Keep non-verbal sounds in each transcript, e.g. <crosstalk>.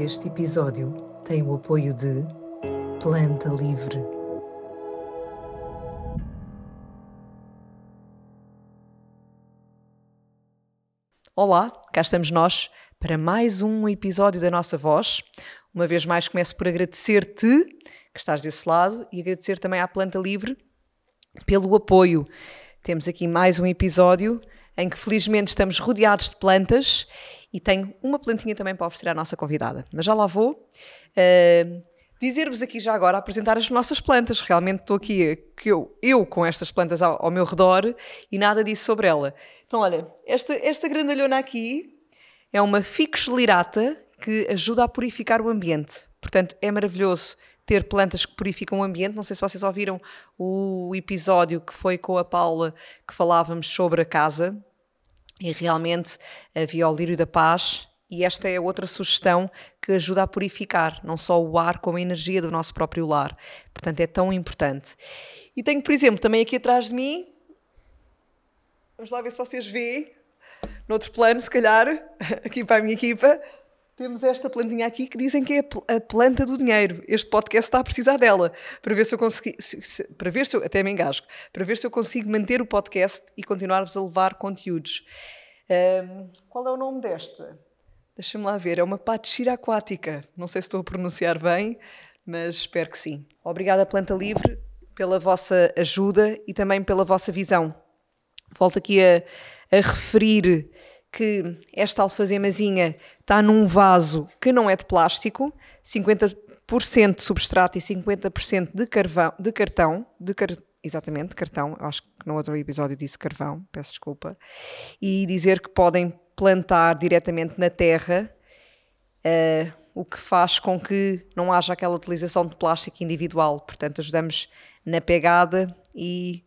Este episódio tem o apoio de Planta Livre. Olá, cá estamos nós para mais um episódio da nossa voz. Uma vez mais começo por agradecer-te que estás desse lado e agradecer também à Planta Livre pelo apoio. Temos aqui mais um episódio em que felizmente estamos rodeados de plantas e tenho uma plantinha também para oferecer à nossa convidada. Mas já lá vou. Uh, Dizer-vos aqui já agora, apresentar as nossas plantas. Realmente estou aqui, que eu, eu com estas plantas ao, ao meu redor e nada disso sobre ela. Então, olha, esta, esta grandalhona aqui é uma Ficus lirata que ajuda a purificar o ambiente. Portanto, é maravilhoso ter plantas que purificam o ambiente. Não sei se vocês ouviram o episódio que foi com a Paula que falávamos sobre a casa. E realmente havia o lírio da paz e esta é outra sugestão que ajuda a purificar não só o ar, como a energia do nosso próprio lar. Portanto, é tão importante. E tenho, por exemplo, também aqui atrás de mim, vamos lá ver se vocês veem, noutro plano, se calhar, <laughs> aqui para a minha equipa, temos esta plantinha aqui que dizem que é a planta do dinheiro. Este podcast está a precisar dela para ver se eu consigo, para ver se eu, até me engasgo, para ver se eu consigo manter o podcast e continuar-vos a levar conteúdos. Um, qual é o nome desta? Deixa-me lá ver, é uma patixira aquática. Não sei se estou a pronunciar bem, mas espero que sim. Obrigada, Planta Livre, pela vossa ajuda e também pela vossa visão. Volto aqui a, a referir que esta alfazemazinha está num vaso que não é de plástico, 50% de substrato e 50% de, carvão, de cartão, de car, exatamente, cartão, acho que no outro episódio disse carvão, peço desculpa, e dizer que podem plantar diretamente na terra, uh, o que faz com que não haja aquela utilização de plástico individual. Portanto, ajudamos na pegada e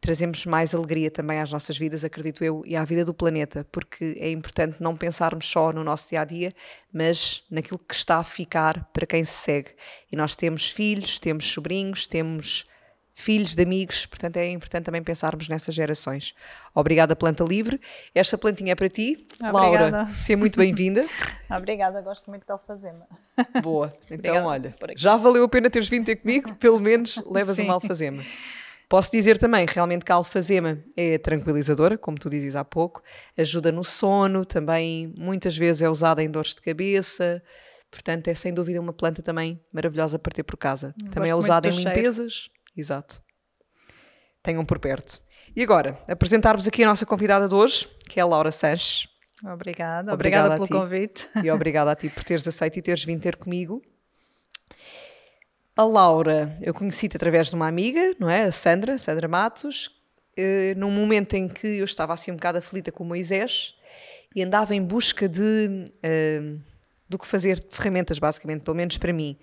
trazemos mais alegria também às nossas vidas, acredito eu, e à vida do planeta, porque é importante não pensarmos só no nosso dia a dia, mas naquilo que está a ficar para quem se segue. E nós temos filhos, temos sobrinhos, temos filhos de amigos, portanto é importante também pensarmos nessas gerações. Obrigada, Planta Livre. Esta plantinha é para ti. Obrigada. Laura, seja muito bem-vinda. <laughs> Obrigada, gosto muito de alfazema. Boa, então Obrigada olha, já valeu a pena teres vindo ter comigo, pelo menos levas Sim. uma alfazema. Posso dizer também realmente que a alfazema é tranquilizadora, como tu dizes há pouco, ajuda no sono, também muitas vezes é usada em dores de cabeça, portanto é sem dúvida uma planta também maravilhosa para ter por casa. Também é usada em limpezas. Cheiro. Exato. Tenham por perto. E agora, apresentar-vos aqui a nossa convidada de hoje, que é a Laura Sanches. Obrigada, obrigada, obrigada pelo convite. E obrigada a ti <laughs> por teres aceito e teres vindo ter comigo. A Laura, eu conheci-te através de uma amiga, não é? A Sandra, Sandra Matos, eh, num momento em que eu estava assim um bocado aflita com o Moisés e andava em busca de uh, do que fazer, de ferramentas, basicamente, pelo menos para mim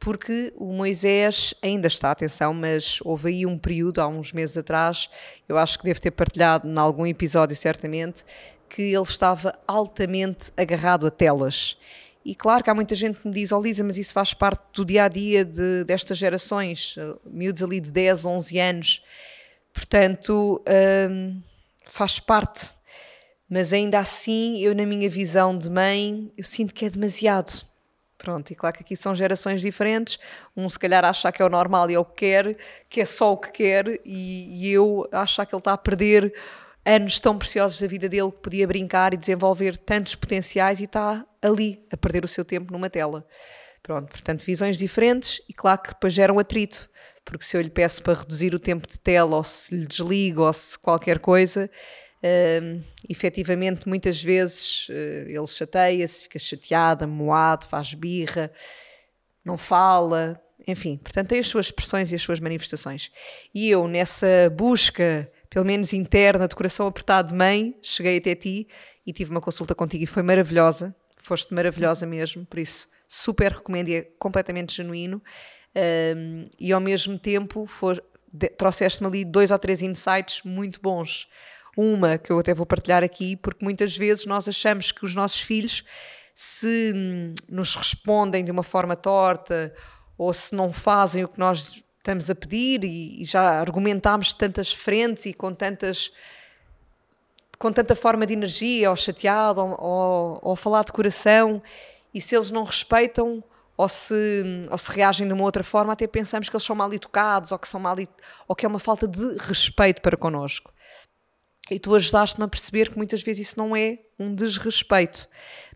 porque o Moisés ainda está, atenção, mas houve aí um período, há uns meses atrás, eu acho que devo ter partilhado em algum episódio certamente, que ele estava altamente agarrado a telas. E claro que há muita gente que me diz, oh Lisa, mas isso faz parte do dia a dia de, destas gerações, miúdos ali de 10, 11 anos. Portanto, hum, faz parte. Mas ainda assim, eu, na minha visão de mãe, eu sinto que é demasiado Pronto, e claro que aqui são gerações diferentes. Um se calhar acha que é o normal e é o que quer, que é só o que quer, e, e eu acho que ele está a perder anos tão preciosos da vida dele que podia brincar e desenvolver tantos potenciais e está ali a perder o seu tempo numa tela. Pronto, portanto, visões diferentes e claro que depois geram atrito, porque se eu lhe peço para reduzir o tempo de tela ou se lhe desligo ou se qualquer coisa, Uh, efetivamente, muitas vezes uh, ele chateia-se, fica chateado, moado, faz birra, não fala, enfim, portanto, tem as suas expressões e as suas manifestações. E eu, nessa busca pelo menos interna, de coração apertado de mãe, cheguei até ti e tive uma consulta contigo e foi maravilhosa. Foste maravilhosa mesmo, por isso super recomendo e é completamente genuíno. Um, e ao mesmo tempo trouxeste-me ali dois ou três insights muito bons. Uma que eu até vou partilhar aqui, porque muitas vezes nós achamos que os nossos filhos, se hum, nos respondem de uma forma torta ou se não fazem o que nós estamos a pedir e, e já argumentámos tantas frentes e com tantas com tanta forma de energia, ou chateado, ou, ou, ou falar de coração, e se eles não respeitam ou se, ou se reagem de uma outra forma, até pensamos que eles são mal educados ou que, são mal, ou que é uma falta de respeito para connosco. E tu ajudaste-me a perceber que muitas vezes isso não é um desrespeito,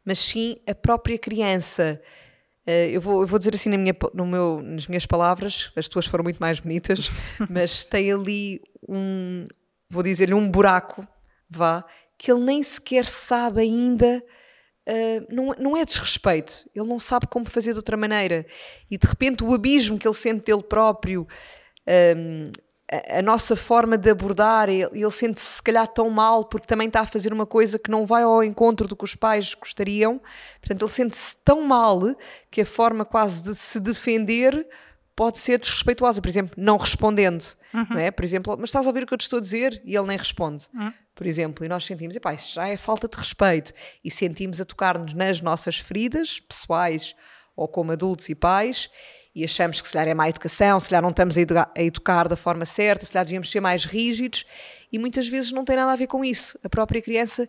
mas sim a própria criança Uh, eu, vou, eu vou dizer assim na minha, no meu, nas minhas palavras, as tuas foram muito mais bonitas, <laughs> mas tem ali um, vou dizer-lhe, um buraco, vá, que ele nem sequer sabe ainda. Uh, não, não é desrespeito, ele não sabe como fazer de outra maneira. E de repente o abismo que ele sente dele próprio, um, a, nossa forma de abordar, ele, ele sente-se se calhar tão mal porque também está a fazer uma coisa que não vai ao encontro do que os pais gostariam. Portanto, ele sente-se tão mal que a forma quase de se defender pode ser desrespeituosa. Por exemplo, não respondendo. Uhum. Não é? Por exemplo, mas estás a ouvir o que eu te estou a dizer? E ele nem responde. Uhum. Por exemplo, e nós sentimos, epá, isso já é falta de respeito. E sentimos a tocar-nos nas nossas feridas pessoais ou como adultos e pais e achamos que se calhar é má educação, se calhar não estamos a educar, a educar, da forma certa, se calhar devíamos ser mais rígidos e muitas vezes não tem nada a ver com isso. A própria criança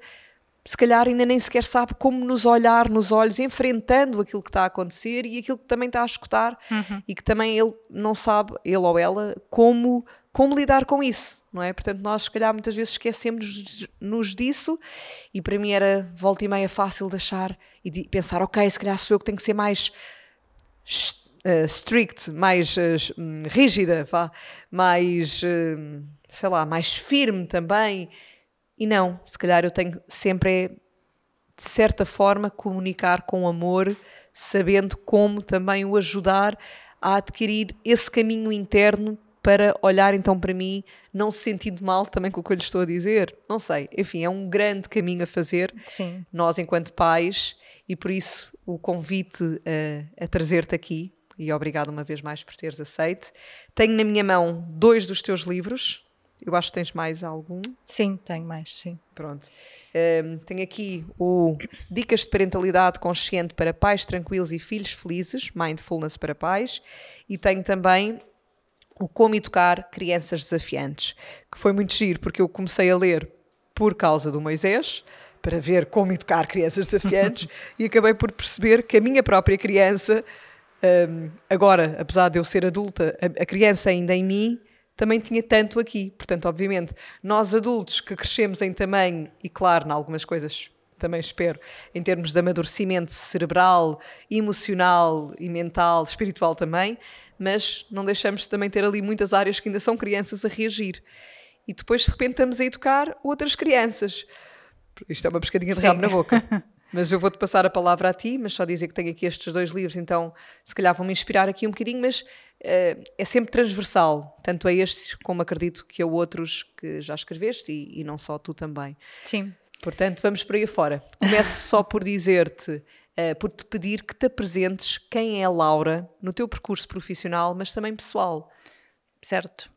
se calhar ainda nem sequer sabe como nos olhar nos olhos, enfrentando aquilo que está a acontecer e aquilo que também está a escutar uhum. e que também ele não sabe, ele ou ela, como, como lidar com isso, não é? Portanto, nós se calhar muitas vezes esquecemos-nos disso e para mim era volta e meia fácil de achar e de pensar, ok, se calhar sou eu que tenho que ser mais uh, strict, mais uh, rígida, vá, mais, uh, sei lá, mais firme também. E não, se calhar eu tenho sempre, é, de certa forma, comunicar com amor, sabendo como também o ajudar a adquirir esse caminho interno para olhar então para mim, não se sentindo mal também com o que eu lhe estou a dizer. Não sei, enfim, é um grande caminho a fazer, Sim. nós enquanto pais, e por isso o convite a, a trazer-te aqui e obrigado uma vez mais por teres aceito. Tenho na minha mão dois dos teus livros. Eu acho que tens mais algum. Sim, tenho mais, sim. Pronto. Um, tenho aqui o Dicas de Parentalidade Consciente para Pais Tranquilos e Filhos Felizes, Mindfulness para Pais. E tenho também o Como Educar Crianças Desafiantes, que foi muito giro, porque eu comecei a ler por causa do Moisés, para ver como educar crianças desafiantes, <laughs> e acabei por perceber que a minha própria criança um, agora, apesar de eu ser adulta, a, a criança ainda em mim também tinha tanto aqui. Portanto, obviamente, nós adultos que crescemos em tamanho e, claro, em algumas coisas também espero, em termos de amadurecimento cerebral, emocional e mental, espiritual também, mas não deixamos de também ter ali muitas áreas que ainda são crianças a reagir. E depois, de repente, estamos a educar outras crianças. Isto é uma pescadinha de rabo na boca. <laughs> Mas eu vou-te passar a palavra a ti, mas só dizer que tenho aqui estes dois livros, então se calhar vão-me inspirar aqui um bocadinho, mas uh, é sempre transversal, tanto a estes como acredito que a outros que já escreveste e, e não só tu também. Sim. Portanto, vamos por aí afora. Começo só por dizer-te, uh, por te pedir que te apresentes quem é a Laura no teu percurso profissional, mas também pessoal. Certo.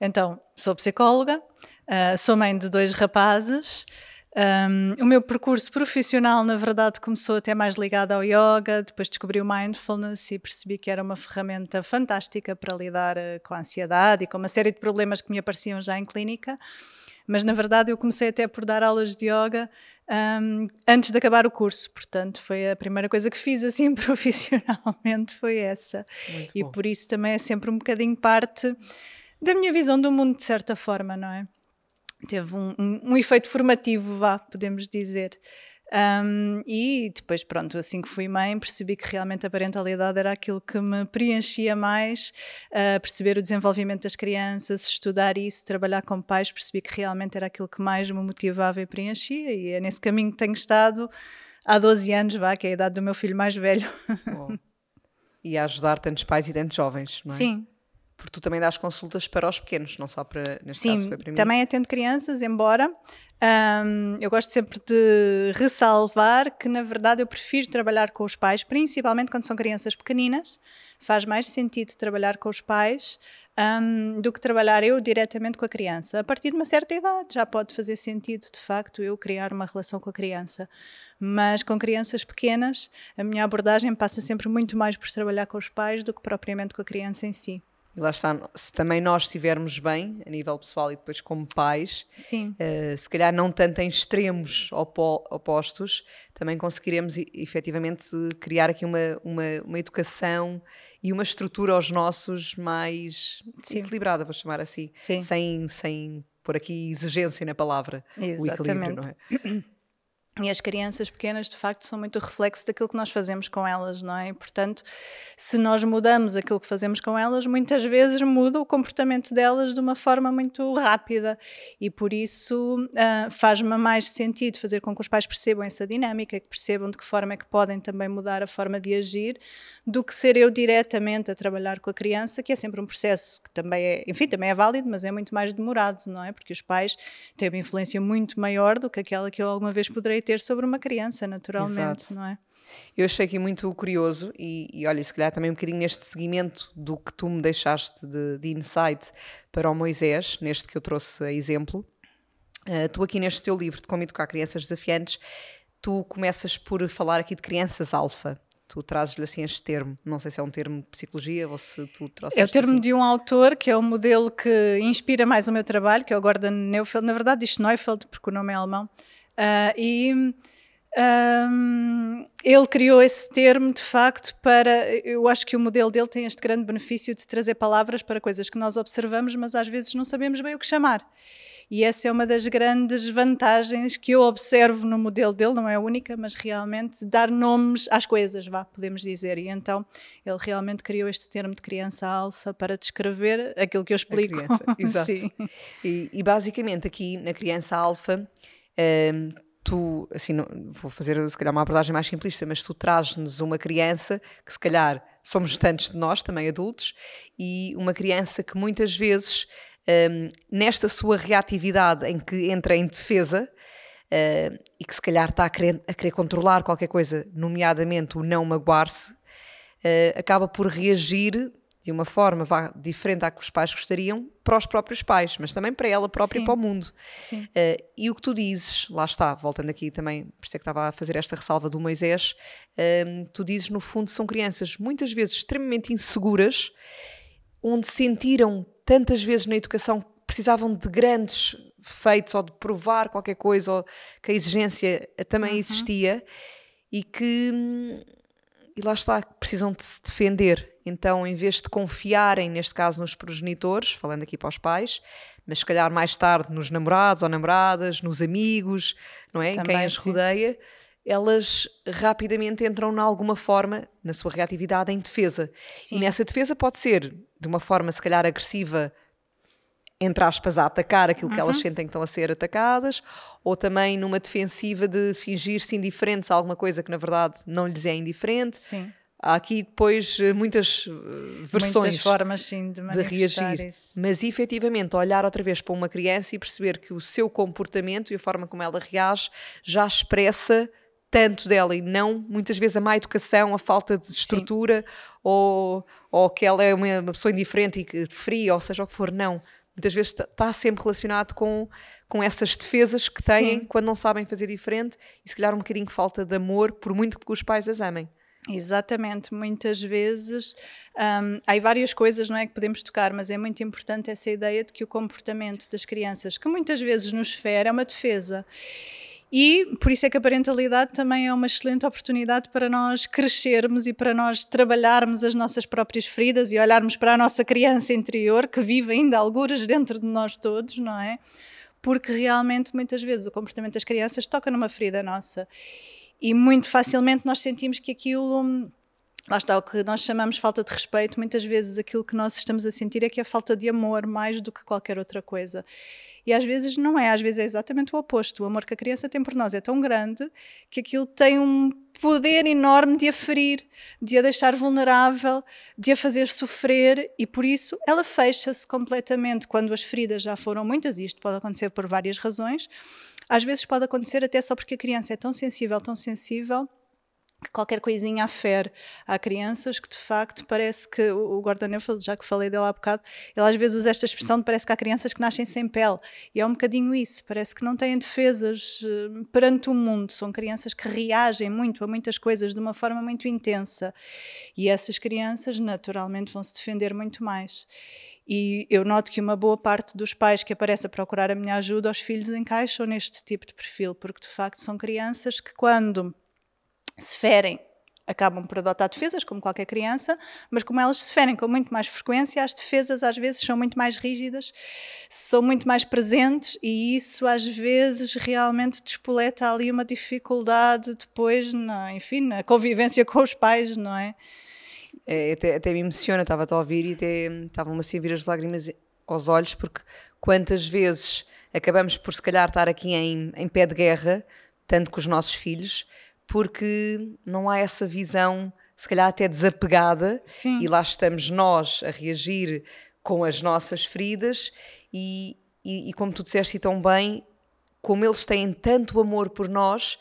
Então, sou psicóloga, uh, sou mãe de dois rapazes. Um, o meu percurso profissional, na verdade, começou até mais ligado ao yoga, depois descobri o mindfulness e percebi que era uma ferramenta fantástica para lidar uh, com a ansiedade e com uma série de problemas que me apareciam já em clínica. Mas, na verdade, eu comecei até por dar aulas de yoga um, antes de acabar o curso, portanto, foi a primeira coisa que fiz assim <laughs> profissionalmente, foi essa. E por isso também é sempre um bocadinho parte da minha visão do mundo, de certa forma, não é? Teve um, um, um, efeito formativo, vá, podemos dizer. Um, e depois, pronto, assim que fui mãe, percebi que realmente a parentalidade era aquilo que me preenchia mais, uh, perceber o desenvolvimento das crianças, estudar isso, trabalhar com pais, percebi que realmente era aquilo que mais me motivava e preenchia, e é nesse caminho que tenho estado há 12 anos, vá, que é a idade do meu filho mais velho. E a ajudar tantos pais e tantos jovens, não é? Sim, porque tu também dás consultas para os pequenos, não só para, neste Sim, caso foi para mim. também atendo crianças, embora eu gosto sempre de ressalvar que, na verdade, eu prefiro trabalhar com os pais, principalmente quando são crianças pequeninas. Faz mais sentido trabalhar com os pais do que trabalhar eu diretamente com a criança. A partir de uma certa idade já pode fazer sentido, de facto, eu criar uma relação com a criança. Mas com crianças pequenas, a minha abordagem passa sempre muito mais por trabalhar com os pais do que propriamente com a criança em si. E lá está, se também nós estivermos bem, a nível pessoal e depois como pais, uh, se calhar não tanto em extremos opo opostos, também conseguiremos efetivamente criar aqui uma, uma, uma, educação e uma estrutura aos nossos mais Sim. equilibrada, vou chamar assim, Sim. sem, sem pôr aqui exigência na palavra, Exatamente. o equilíbrio, não é? <clears throat> E as crianças pequenas, de facto, são muito reflexo daquilo que nós fazemos com elas, não é? E, portanto, se nós mudamos aquilo que fazemos com elas, muitas vezes muda o comportamento delas de uma forma muito rápida. E por isso uh, faz-me mais sentido fazer com que os pais percebam essa dinâmica, que percebam de que forma é que podem também mudar a forma de agir, do que ser eu diretamente a trabalhar com a criança, que é sempre um processo que também é, enfim, também é válido, mas é muito mais demorado, não é? Porque os pais têm uma influência muito maior do que aquela que eu alguma vez poderei ter sobre uma criança, naturalmente, Exato. não é? Eu achei aqui muito curioso e, e olha, se calhar também um bocadinho neste seguimento do que tu me deixaste de, de insight para o Moisés, neste que eu trouxe a exemplo. Uh, tu aqui neste teu livro de Como Educar Crianças Desafiantes, tu começas por falar aqui de crianças alfa. Tu trazes-lhe assim este termo, não sei se é um termo de psicologia ou se tu trouxeste É o termo assim. de um autor que é o modelo que inspira mais o meu trabalho, que é o Gordon Neufeld, na verdade diz Neufeld porque o nome é alemão, Uh, e um, ele criou esse termo de facto para. Eu acho que o modelo dele tem este grande benefício de trazer palavras para coisas que nós observamos, mas às vezes não sabemos bem o que chamar. E essa é uma das grandes vantagens que eu observo no modelo dele, não é a única, mas realmente dar nomes às coisas, vá, podemos dizer. E então ele realmente criou este termo de criança alfa para descrever aquilo que eu explico. A criança, <laughs> exato. E, e basicamente aqui na criança alfa um, tu, assim, não, vou fazer se calhar uma abordagem mais simplista, mas tu trazes-nos uma criança que se calhar somos tantos de nós, também adultos, e uma criança que muitas vezes, um, nesta sua reatividade em que entra em defesa, uh, e que se calhar está a querer, a querer controlar qualquer coisa, nomeadamente o não magoar-se, uh, acaba por reagir de uma forma vá, diferente à que os pais gostariam para os próprios pais, mas também para ela própria Sim. e para o mundo. Uh, e o que tu dizes, lá está, voltando aqui também, por isso é que estava a fazer esta ressalva do Moisés, uh, tu dizes no fundo são crianças muitas vezes extremamente inseguras, onde sentiram tantas vezes na educação que precisavam de grandes feitos ou de provar qualquer coisa ou que a exigência também uhum. existia e que hum, e lá está, precisam de se defender. Então, em vez de confiarem, neste caso, nos progenitores, falando aqui para os pais, mas se calhar mais tarde nos namorados ou namoradas, nos amigos, não é? Também, Quem as sim. rodeia, elas rapidamente entram, de alguma forma, na sua reatividade, em defesa. Sim. E nessa defesa pode ser de uma forma, se calhar, agressiva entre aspas, a atacar aquilo que elas uhum. sentem que estão a ser atacadas, ou também numa defensiva de fingir-se indiferentes a alguma coisa que na verdade não lhes é indiferente. Sim. Há aqui depois eh, muitas uh, versões muitas formas sim, de, de reagir. Isso. Mas efetivamente olhar outra vez para uma criança e perceber que o seu comportamento e a forma como ela reage já expressa tanto dela e não muitas vezes a má educação, a falta de estrutura ou, ou que ela é uma, uma pessoa indiferente e que fria, ou seja o que for, não muitas vezes está sempre relacionado com, com essas defesas que têm Sim. quando não sabem fazer diferente e se calhar um bocadinho de falta de amor, por muito que os pais as amem. Exatamente, muitas vezes um, há várias coisas não é, que podemos tocar, mas é muito importante essa ideia de que o comportamento das crianças, que muitas vezes nos fere, é uma defesa. E por isso é que a parentalidade também é uma excelente oportunidade para nós crescermos e para nós trabalharmos as nossas próprias feridas e olharmos para a nossa criança interior que vive ainda algures dentro de nós todos, não é? Porque realmente muitas vezes o comportamento das crianças toca numa ferida nossa e muito facilmente nós sentimos que aquilo lá está o que nós chamamos falta de respeito, muitas vezes aquilo que nós estamos a sentir é que é falta de amor mais do que qualquer outra coisa. E às vezes não é, às vezes é exatamente o oposto. O amor que a criança tem por nós é tão grande que aquilo tem um poder enorme de a ferir, de a deixar vulnerável, de a fazer sofrer e por isso ela fecha-se completamente quando as feridas já foram muitas, isto pode acontecer por várias razões. Às vezes pode acontecer até só porque a criança é tão sensível, tão sensível, qualquer coisinha afere. Há crianças que de facto parece que o Gordon Neufeld, já que falei dele há bocado, ele às vezes usa esta expressão de parece que há crianças que nascem sem pele. E é um bocadinho isso, parece que não têm defesas uh, perante o mundo. São crianças que reagem muito a muitas coisas de uma forma muito intensa. E essas crianças naturalmente vão se defender muito mais. E eu noto que uma boa parte dos pais que aparecem a procurar a minha ajuda, os filhos encaixam neste tipo de perfil, porque de facto são crianças que quando se ferem acabam por adotar defesas, como qualquer criança, mas como elas se ferem com muito mais frequência, as defesas às vezes são muito mais rígidas, são muito mais presentes e isso às vezes realmente despoleta ali uma dificuldade depois, na, enfim, na convivência com os pais, não é? é, até, até me emociona, estava a ouvir e estavam-me assim a vir as lágrimas aos olhos, porque quantas vezes acabamos por se calhar estar aqui em, em pé de guerra, tanto com os nossos filhos, porque não há essa visão, se calhar até desapegada, Sim. e lá estamos nós a reagir com as nossas feridas, e, e, e como tu disseste tão bem, como eles têm tanto amor por nós,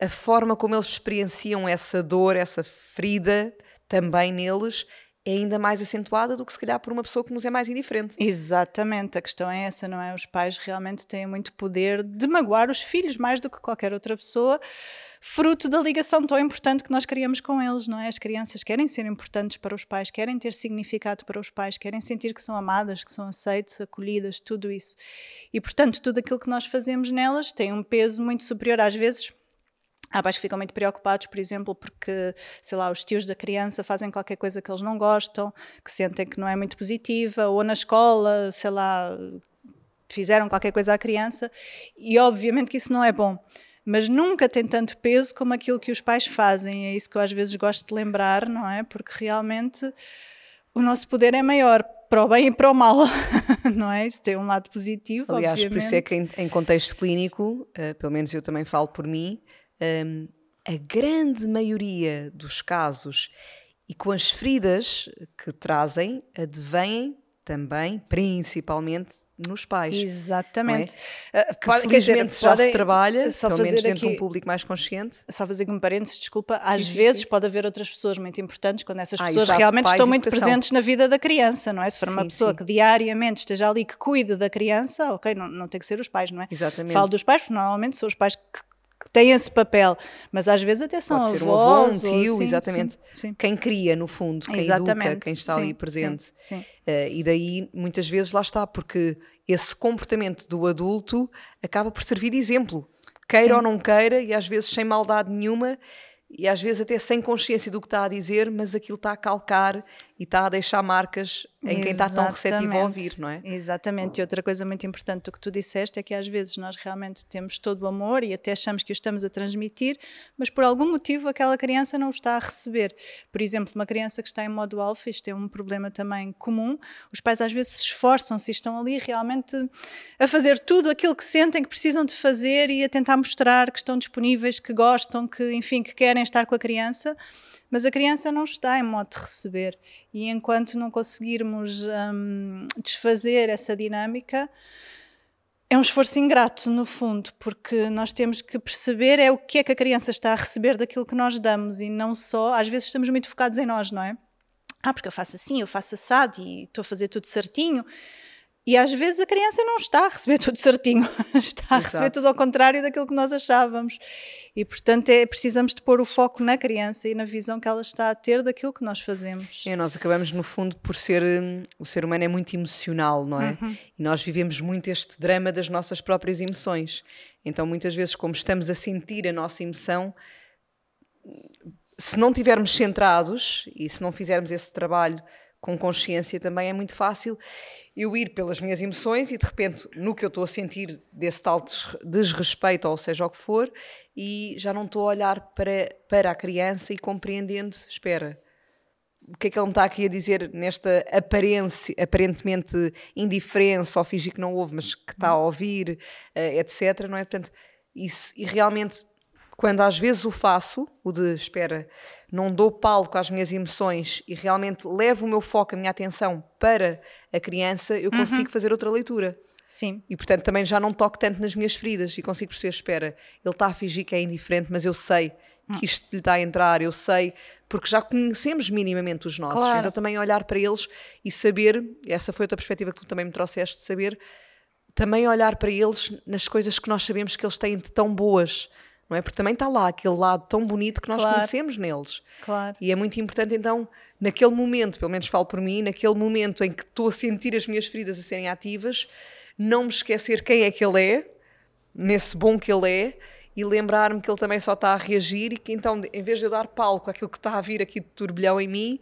a forma como eles experienciam essa dor, essa ferida, também neles é ainda mais acentuada do que se calhar por uma pessoa que nos é mais indiferente. Exatamente, a questão é essa, não é? Os pais realmente têm muito poder de magoar os filhos mais do que qualquer outra pessoa, fruto da ligação tão importante que nós criamos com eles, não é? As crianças querem ser importantes para os pais, querem ter significado para os pais, querem sentir que são amadas, que são aceitas, acolhidas, tudo isso. E portanto, tudo aquilo que nós fazemos nelas tem um peso muito superior às vezes Há pais que ficam muito preocupados, por exemplo, porque, sei lá, os tios da criança fazem qualquer coisa que eles não gostam, que sentem que não é muito positiva, ou na escola, sei lá, fizeram qualquer coisa à criança, e obviamente que isso não é bom. Mas nunca tem tanto peso como aquilo que os pais fazem, é isso que eu às vezes gosto de lembrar, não é? Porque realmente o nosso poder é maior para o bem e para o mal, <laughs> não é? Isso tem um lado positivo, Aliás, obviamente. por isso é que em, em contexto clínico, uh, pelo menos eu também falo por mim, um, a grande maioria dos casos e com as feridas que trazem, advêm também, principalmente, nos pais. Exatamente. É? Que pode, felizmente dizer, já se trabalha, só pelo menos dentro aqui, de um público mais consciente. Só fazer um parênteses, desculpa, às sim, vezes sim. pode haver outras pessoas muito importantes quando essas ah, pessoas exato, realmente estão muito presentes na vida da criança, não é? Se for uma pessoa que diariamente esteja ali, que cuide da criança, ok, não, não tem que ser os pais, não é? Exatamente. Falo dos pais, porque normalmente são os pais que têm esse papel, mas às vezes até são Pode avós, ser um avô, um tio, sim, exatamente. Sim, sim. Quem cria, no fundo, quem exatamente. educa, quem está ali presente. Uh, e daí, muitas vezes, lá está, porque esse comportamento do adulto acaba por servir de exemplo. Queira ou não queira, e às vezes sem maldade nenhuma, e às vezes até sem consciência do que está a dizer, mas aquilo está a calcar e está a deixar marcas em quem está tão receptivo a ouvir, não é? Exatamente. E outra coisa muito importante do que tu disseste é que às vezes nós realmente temos todo o amor e até achamos que o estamos a transmitir, mas por algum motivo aquela criança não o está a receber. Por exemplo, uma criança que está em modo alfa, isto é um problema também comum, os pais às vezes se esforçam-se estão ali realmente a fazer tudo aquilo que sentem que precisam de fazer e a tentar mostrar que estão disponíveis, que gostam, que enfim, que querem estar com a criança mas a criança não está em modo de receber. E enquanto não conseguirmos hum, desfazer essa dinâmica, é um esforço ingrato, no fundo, porque nós temos que perceber é o que é que a criança está a receber daquilo que nós damos e não só, às vezes estamos muito focados em nós, não é? Ah, porque eu faço assim, eu faço assado e estou a fazer tudo certinho. E às vezes a criança não está a receber tudo certinho, <laughs> está a Exato. receber tudo ao contrário daquilo que nós achávamos. E portanto é, precisamos de pôr o foco na criança e na visão que ela está a ter daquilo que nós fazemos. É, nós acabamos no fundo por ser, hum, o ser humano é muito emocional, não é? Uhum. E nós vivemos muito este drama das nossas próprias emoções. Então muitas vezes como estamos a sentir a nossa emoção, se não tivermos centrados e se não fizermos esse trabalho com consciência também é muito fácil eu ir pelas minhas emoções e de repente no que eu estou a sentir desse tal desrespeito ou seja o que for e já não estou a olhar para, para a criança e compreendendo, espera, o que é que ele me está aqui a dizer nesta aparência, aparentemente indiferença ou fingir que não ouve, mas que está a ouvir, uh, etc. Não é? Portanto, isso, e realmente, quando às vezes o faço, o de espera, não dou palco às minhas emoções e realmente levo o meu foco, a minha atenção para a criança, eu consigo uhum. fazer outra leitura. Sim. E portanto também já não toco tanto nas minhas feridas e consigo perceber, espera, ele está a fingir que é indiferente, mas eu sei que hum. isto lhe está a entrar, eu sei, porque já conhecemos minimamente os nossos. Claro. Então também olhar para eles e saber, essa foi outra perspectiva que tu também me trouxeste, saber também olhar para eles nas coisas que nós sabemos que eles têm de tão boas. Não é? Porque também está lá aquele lado tão bonito que nós claro. conhecemos neles. Claro. E é muito importante, então, naquele momento, pelo menos falo por mim, naquele momento em que estou a sentir as minhas feridas a serem ativas, não me esquecer quem é que ele é, nesse bom que ele é, e lembrar-me que ele também só está a reagir e que então, em vez de eu dar palco àquilo que está a vir aqui de turbilhão em mim,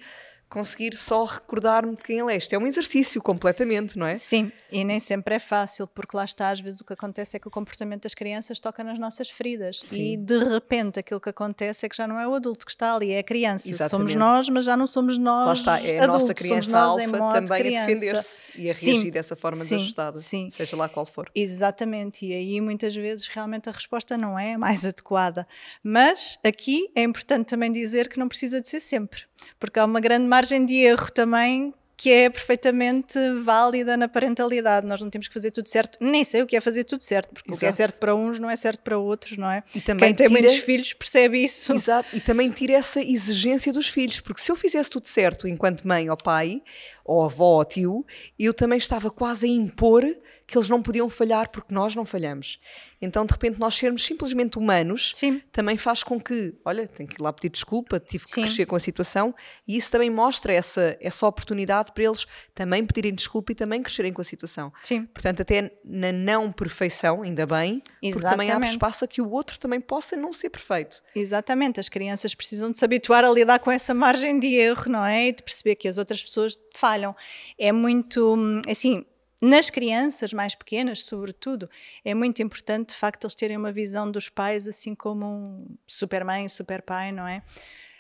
conseguir só recordar-me de quem ele é. Isto é um exercício completamente, não é? Sim, e nem sempre é fácil, porque lá está, às vezes o que acontece é que o comportamento das crianças toca nas nossas feridas Sim. e de repente aquilo que acontece é que já não é o adulto que está ali, é a criança. Exatamente. Somos nós, mas já não somos nós. Lá está, é a adultos, nossa criança alfa também a defender-se e a Sim. reagir dessa forma Sim. desajustada, Sim. seja lá qual for. Exatamente, e aí muitas vezes realmente a resposta não é a mais <laughs> adequada. Mas aqui é importante também dizer que não precisa de ser sempre porque há uma grande margem de erro também que é perfeitamente válida na parentalidade. Nós não temos que fazer tudo certo, nem sei o que é fazer tudo certo, porque Exato. o que é certo para uns não é certo para outros, não é? E também Quem tem tira... muitos filhos percebe isso. Exato, e também tira essa exigência dos filhos, porque se eu fizesse tudo certo enquanto mãe ou pai, ou avó ou tio, eu também estava quase a impor que eles não podiam falhar porque nós não falhamos. Então, de repente, nós sermos simplesmente humanos Sim. também faz com que, olha, tenho que ir lá pedir desculpa, tive que Sim. crescer com a situação, e isso também mostra essa, essa oportunidade para eles também pedirem desculpa e também crescerem com a situação. Sim. Portanto, até na não perfeição, ainda bem, Exatamente. porque também abre espaço a que o outro também possa não ser perfeito. Exatamente, as crianças precisam de se habituar a lidar com essa margem de erro, não é? E de perceber que as outras pessoas falham. É muito, assim, nas crianças mais pequenas, sobretudo, é muito importante, de facto, eles terem uma visão dos pais assim como um supermãe, superpai, não é?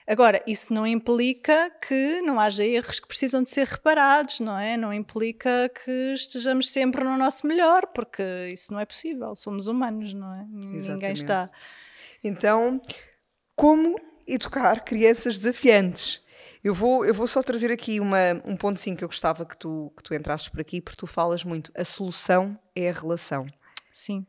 Agora, isso não implica que não haja erros que precisam de ser reparados, não é? Não implica que estejamos sempre no nosso melhor, porque isso não é possível. Somos humanos, não é? Exatamente. Ninguém está. Então, como educar crianças desafiantes? Eu vou, eu vou só trazer aqui uma, um ponto sim que eu gostava que tu, que tu entrasses por aqui, porque tu falas muito. A solução é a relação. Sim.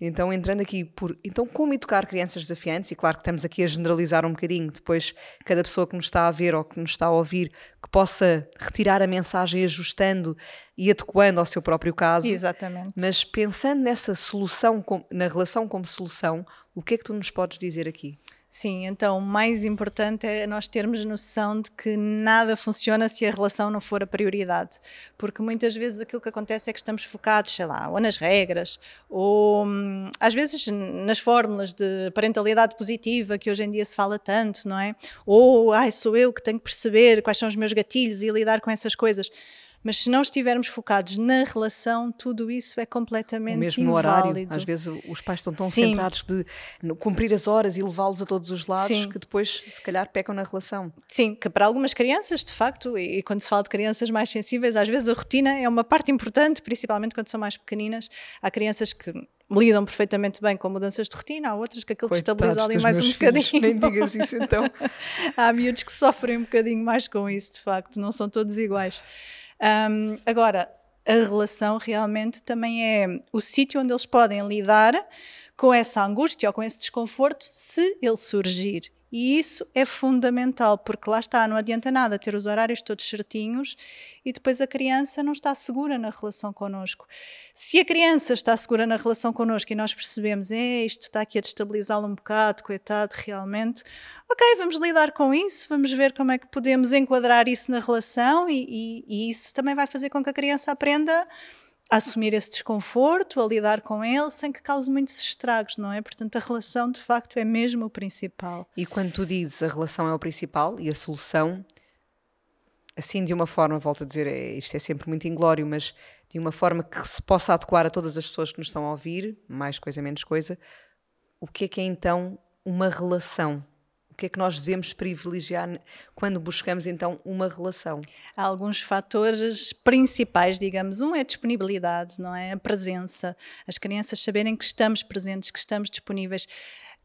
Então, entrando aqui por. Então, como educar crianças desafiantes? E claro que estamos aqui a generalizar um bocadinho, depois cada pessoa que nos está a ver ou que nos está a ouvir, que possa retirar a mensagem ajustando e adequando ao seu próprio caso. Exatamente. Mas pensando nessa solução, na relação como solução, o que é que tu nos podes dizer aqui? Sim, então o mais importante é nós termos noção de que nada funciona se a relação não for a prioridade. Porque muitas vezes aquilo que acontece é que estamos focados, sei lá, ou nas regras, ou hum, às vezes nas fórmulas de parentalidade positiva que hoje em dia se fala tanto, não é? Ou, ai, sou eu que tenho que perceber quais são os meus gatilhos e lidar com essas coisas. Mas se não estivermos focados na relação, tudo isso é completamente o mesmo inválido. horário. Às vezes os pais estão tão Sim. centrados de cumprir as horas e levá-los a todos os lados Sim. que depois, se calhar, pecam na relação. Sim, que para algumas crianças, de facto, e quando se fala de crianças mais sensíveis, às vezes a rotina é uma parte importante, principalmente quando são mais pequeninas. Há crianças que lidam perfeitamente bem com mudanças de rotina, há outras que aquilo destabiliza ali mais um bocadinho. Filhos, nem digas isso então. <laughs> há miúdos que sofrem um bocadinho mais com isso, de facto, não são todos iguais. Um, agora, a relação realmente também é o sítio onde eles podem lidar com essa angústia ou com esse desconforto se ele surgir. E isso é fundamental, porque lá está, não adianta nada ter os horários todos certinhos e depois a criança não está segura na relação connosco. Se a criança está segura na relação connosco e nós percebemos, é, isto está aqui a destabilizá-lo um bocado, coitado, realmente, ok, vamos lidar com isso, vamos ver como é que podemos enquadrar isso na relação e, e, e isso também vai fazer com que a criança aprenda a assumir esse desconforto, a lidar com ele, sem que cause muitos estragos, não é? Portanto, a relação de facto é mesmo o principal. E quando tu dizes a relação é o principal e a solução, assim de uma forma, volto a dizer, é, isto é sempre muito inglório, mas de uma forma que se possa adequar a todas as pessoas que nos estão a ouvir, mais coisa, menos coisa, o que é que é então uma relação? Que é que nós devemos privilegiar quando buscamos então uma relação? Há alguns fatores principais, digamos. Um é a disponibilidade, não é? A presença. As crianças saberem que estamos presentes, que estamos disponíveis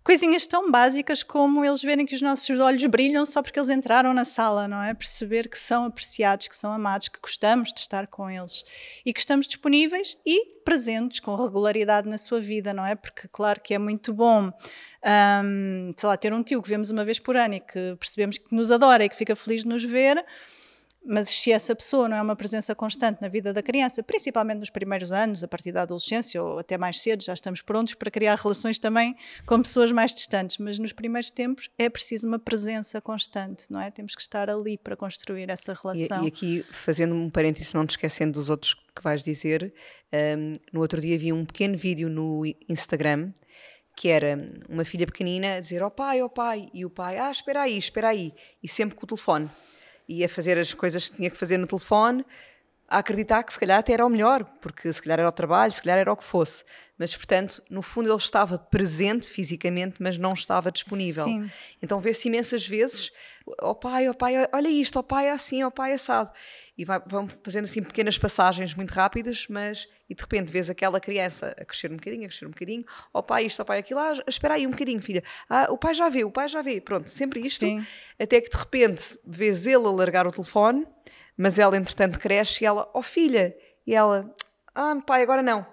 coisinhas tão básicas como eles verem que os nossos olhos brilham só porque eles entraram na sala, não é? Perceber que são apreciados, que são amados, que gostamos de estar com eles e que estamos disponíveis e presentes com regularidade na sua vida, não é? Porque, claro, que é muito bom, um, sei lá, ter um tio que vemos uma vez por ano e que percebemos que nos adora e que fica feliz de nos ver mas se essa pessoa não é uma presença constante na vida da criança, principalmente nos primeiros anos, a partir da adolescência ou até mais cedo, já estamos prontos para criar <laughs> relações também com pessoas mais distantes, mas nos primeiros tempos é preciso uma presença constante, não é? Temos que estar ali para construir essa relação. E, e aqui, fazendo um parênteses, não te esquecendo dos outros que vais dizer, um, no outro dia vi um pequeno vídeo no Instagram que era uma filha pequenina a dizer, ó oh pai, ó oh pai, e o pai, ah, espera aí, espera aí, e sempre com o telefone ia fazer as coisas que tinha que fazer no telefone, a acreditar que se calhar até era o melhor, porque se calhar era o trabalho, se calhar era o que fosse. Mas, portanto, no fundo ele estava presente fisicamente, mas não estava disponível. Sim. Então vê-se imensas vezes, ó oh pai, ó oh pai, olha isto, ó oh pai é assim, ó oh pai assado. E vai, vão fazendo assim pequenas passagens muito rápidas, mas e de repente vês aquela criança a crescer um bocadinho, a crescer um bocadinho, ó oh pai isto, ó oh pai aquilo, ah, espera aí um bocadinho filha, ah, o pai já vê, o pai já vê, pronto, sempre isto, Sim. até que de repente vês ele a largar o telefone, mas ela entretanto cresce e ela, ó oh, filha, e ela, ah pai agora não,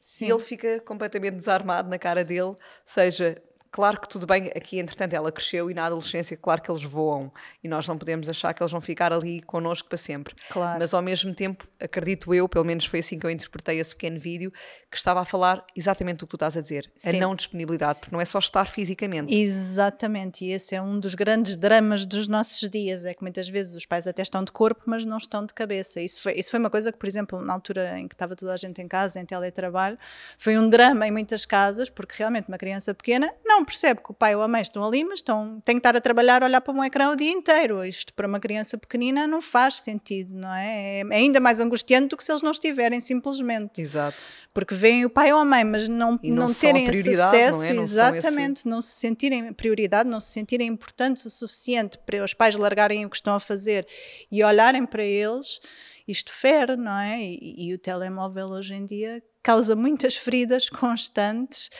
Sim. E ele fica completamente desarmado na cara dele, seja Claro que tudo bem, aqui entretanto ela cresceu e na adolescência, claro que eles voam e nós não podemos achar que eles vão ficar ali connosco para sempre. Claro. Mas ao mesmo tempo, acredito eu, pelo menos foi assim que eu interpretei esse pequeno vídeo, que estava a falar exatamente o que tu estás a dizer, Sim. a não disponibilidade, porque não é só estar fisicamente. Exatamente, e esse é um dos grandes dramas dos nossos dias, é que muitas vezes os pais até estão de corpo, mas não estão de cabeça. Isso foi, isso foi uma coisa que, por exemplo, na altura em que estava toda a gente em casa, em teletrabalho, foi um drama em muitas casas, porque realmente uma criança pequena não não percebe que o pai ou a mãe estão ali, mas estão, têm que estar a trabalhar, olhar para um ecrã o dia inteiro. Isto para uma criança pequenina não faz sentido, não é? É ainda mais angustiante do que se eles não estiverem simplesmente. Exato. Porque veem o pai ou a mãe, mas não, não, não terem esse acesso, não é? não exatamente, esse... não se sentirem prioridade, não se sentirem importantes o suficiente para os pais largarem o que estão a fazer e olharem para eles isto fere, não é? E, e, o telemóvel hoje em dia causa muitas feridas <laughs> constantes,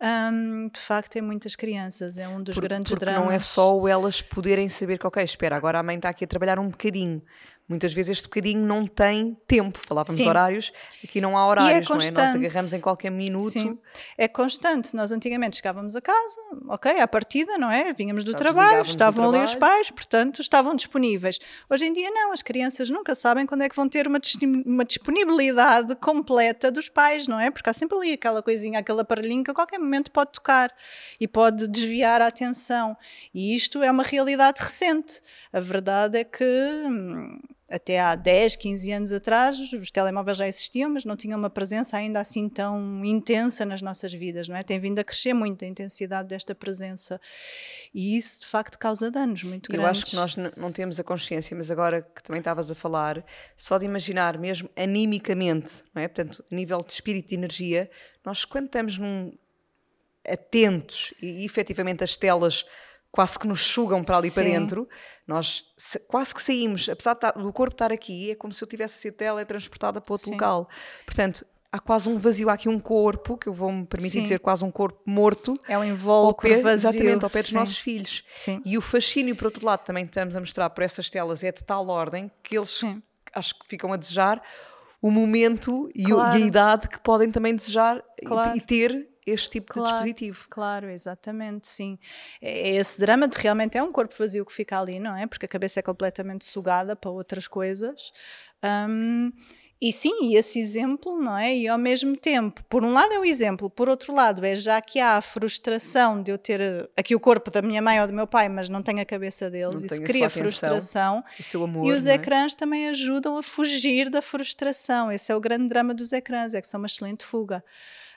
um, de facto, em muitas crianças. É um dos Por, grandes porque dramas. Não é só elas poderem saber que, ok, espera, agora a mãe está aqui a trabalhar um bocadinho. Muitas vezes este bocadinho não tem tempo. Falávamos Sim. horários, aqui não há horários, é não é? Nós agarramos em qualquer minuto. Sim. É constante. Nós antigamente chegávamos a casa, ok, à partida, não é? Vínhamos do Já trabalho, estavam ali trabalho. os pais, portanto, estavam disponíveis. Hoje em dia não, as crianças nunca sabem quando é que vão ter uma, uma disponibilidade completa dos pais, não é? Porque há sempre ali aquela coisinha, aquele aparelhinho que a qualquer momento pode tocar e pode desviar a atenção. E isto é uma realidade recente. A verdade é que hum, até há 10, 15 anos atrás, os telemóveis já existiam, mas não tinham uma presença ainda assim tão intensa nas nossas vidas, não é? Tem vindo a crescer muito a intensidade desta presença e isso de facto causa danos muito grandes. Eu acho que nós não temos a consciência, mas agora que também estavas a falar, só de imaginar mesmo animicamente, não é? Portanto, a nível de espírito e energia, nós quando estamos num atentos e efetivamente as telas quase que nos sugam para ali Sim. para dentro, nós quase que saímos, apesar do corpo estar aqui, é como se eu tivesse sido teletransportada para outro Sim. local. Portanto, há quase um vazio, há aqui um corpo, que eu vou me permitir Sim. dizer quase um corpo morto. É um invólucro pé, vazio. Exatamente, ao pé dos Sim. nossos filhos. Sim. E o fascínio, por outro lado, também estamos a mostrar por essas telas, é de tal ordem que eles acho que ficam a desejar o momento e, claro. o, e a idade que podem também desejar claro. e, e ter este tipo claro, de dispositivo. Claro, exatamente, sim. É, é, esse drama de realmente é um corpo vazio que fica ali, não é? Porque a cabeça é completamente sugada para outras coisas. Um, e sim, esse exemplo, não é? E ao mesmo tempo, por um lado é o exemplo, por outro lado é já que há a frustração de eu ter aqui o corpo da minha mãe ou do meu pai, mas não tenho a cabeça deles, isso cria frustração. O seu amor, e os é? ecrãs também ajudam a fugir da frustração. Esse é o grande drama dos ecrãs, é que são uma excelente fuga.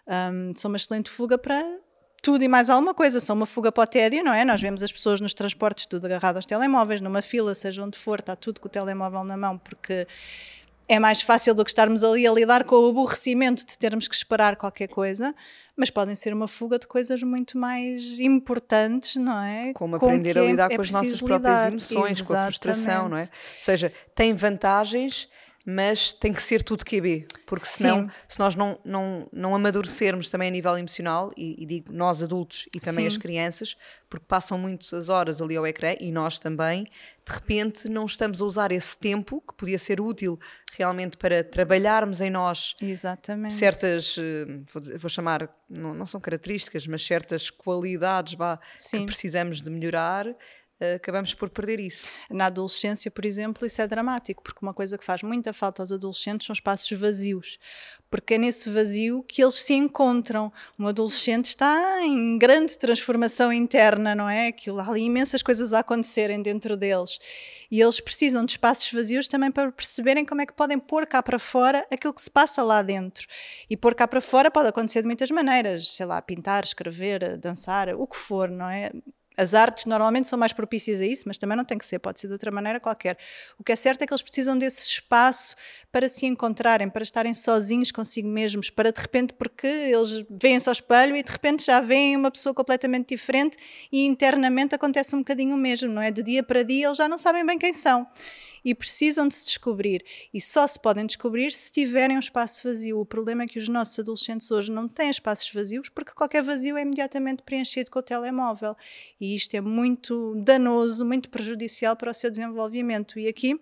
Um, são uma excelente fuga para tudo e mais alguma coisa. São uma fuga para o tédio, não é? Nós vemos as pessoas nos transportes tudo agarrado aos telemóveis, numa fila, seja onde for, está tudo com o telemóvel na mão, porque é mais fácil do que estarmos ali a lidar com o aborrecimento de termos que esperar qualquer coisa, mas podem ser uma fuga de coisas muito mais importantes, não é? Como aprender a lidar é, com as nossas lidar. próprias emoções, Exatamente. com a frustração, não é? Ou seja, tem vantagens mas tem que ser tudo QB, porque senão, Sim. se nós não, não, não amadurecermos também a nível emocional, e, e digo nós adultos e também Sim. as crianças, porque passam muitas horas ali ao ecrã e nós também, de repente não estamos a usar esse tempo que podia ser útil realmente para trabalharmos em nós Exatamente. certas, eh, vou, dizer, vou chamar, não, não, são características, mas certas qualidades vá, que precisamos de melhorar acabamos por perder isso. Na adolescência, por exemplo, isso é dramático, porque uma coisa que faz muita falta aos adolescentes são espaços vazios, porque é nesse vazio que eles se encontram. Um adolescente está em grande transformação interna, não é? Aquilo, há ali imensas coisas a acontecerem dentro deles. E eles precisam de espaços vazios também para perceberem como é que podem pôr cá para fora aquilo que se passa lá dentro. E pôr cá para fora pode acontecer de muitas maneiras, sei lá, pintar, escrever, dançar, o que for, não é? As artes normalmente são mais propícias a isso, mas também não tem que ser, pode ser de outra maneira qualquer. O que é certo é que eles precisam desse espaço para se encontrarem, para estarem sozinhos consigo mesmos, para de repente, porque eles veem-se ao espelho e de repente já veem uma pessoa completamente diferente e internamente acontece um bocadinho o mesmo, não é? De dia para dia eles já não sabem bem quem são e precisam de se descobrir. E só se podem descobrir se tiverem um espaço vazio. O problema é que os nossos adolescentes hoje não têm espaços vazios porque qualquer vazio é imediatamente preenchido com o telemóvel. E isto é muito danoso, muito prejudicial para o seu desenvolvimento. E aqui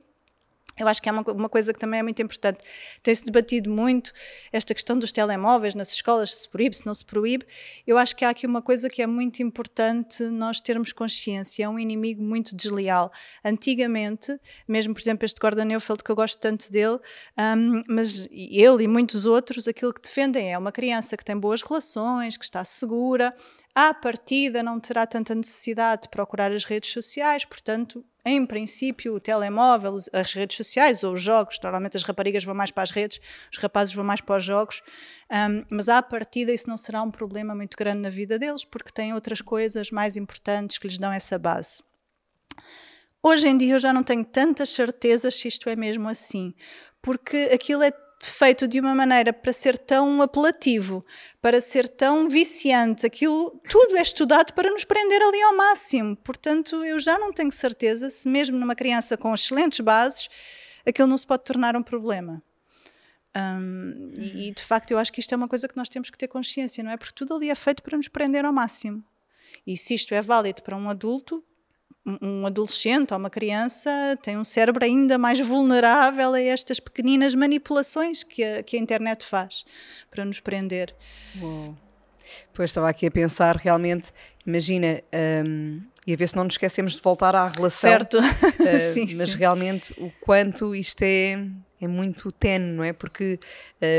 eu acho que é uma, uma, coisa que também é muito importante. Tem-se debatido muito esta questão dos telemóveis nas escolas, se proíbe, se não se proíbe. Eu acho que há aqui uma coisa que é muito importante nós termos consciência. É um inimigo muito desleal. Antigamente, mesmo, por exemplo, este Gordon Neufeld, que eu gosto tanto dele, um, mas ele e muitos outros, aquilo que defendem é uma criança que tem boas relações, que está segura, à partida não terá tanta necessidade de procurar as redes sociais, portanto, em princípio, o telemóvel, as redes sociais ou os jogos, normalmente as raparigas vão mais para as redes, os rapazes vão mais para os jogos, um, mas à partida isso não será um problema muito grande na vida deles, porque têm outras coisas mais importantes que lhes dão essa base. Hoje em dia eu já não tenho tantas certezas se isto é mesmo assim, porque aquilo é feito de uma maneira para ser tão apelativo, para ser tão viciante, aquilo tudo é estudado para nos prender ali ao máximo. Portanto, eu já não tenho certeza se mesmo numa criança com excelentes bases, aquilo não se pode tornar um problema. Um, e, de facto eu acho que isto é uma coisa que nós temos que ter consciência, não é? Porque tudo ali é feito para nos prender ao máximo. E se isto é válido para um adulto, um adolescente ou uma criança tem um cérebro ainda mais vulnerável a estas pequeninas manipulações que a, que a internet faz para nos prender. Uou. Pois estava aqui a pensar realmente, imagina, um, e a ver se não nos esquecemos de voltar à relação. Certo, <laughs> uh, sim, mas sim. realmente o quanto isto é, é muito tenue, não é? Porque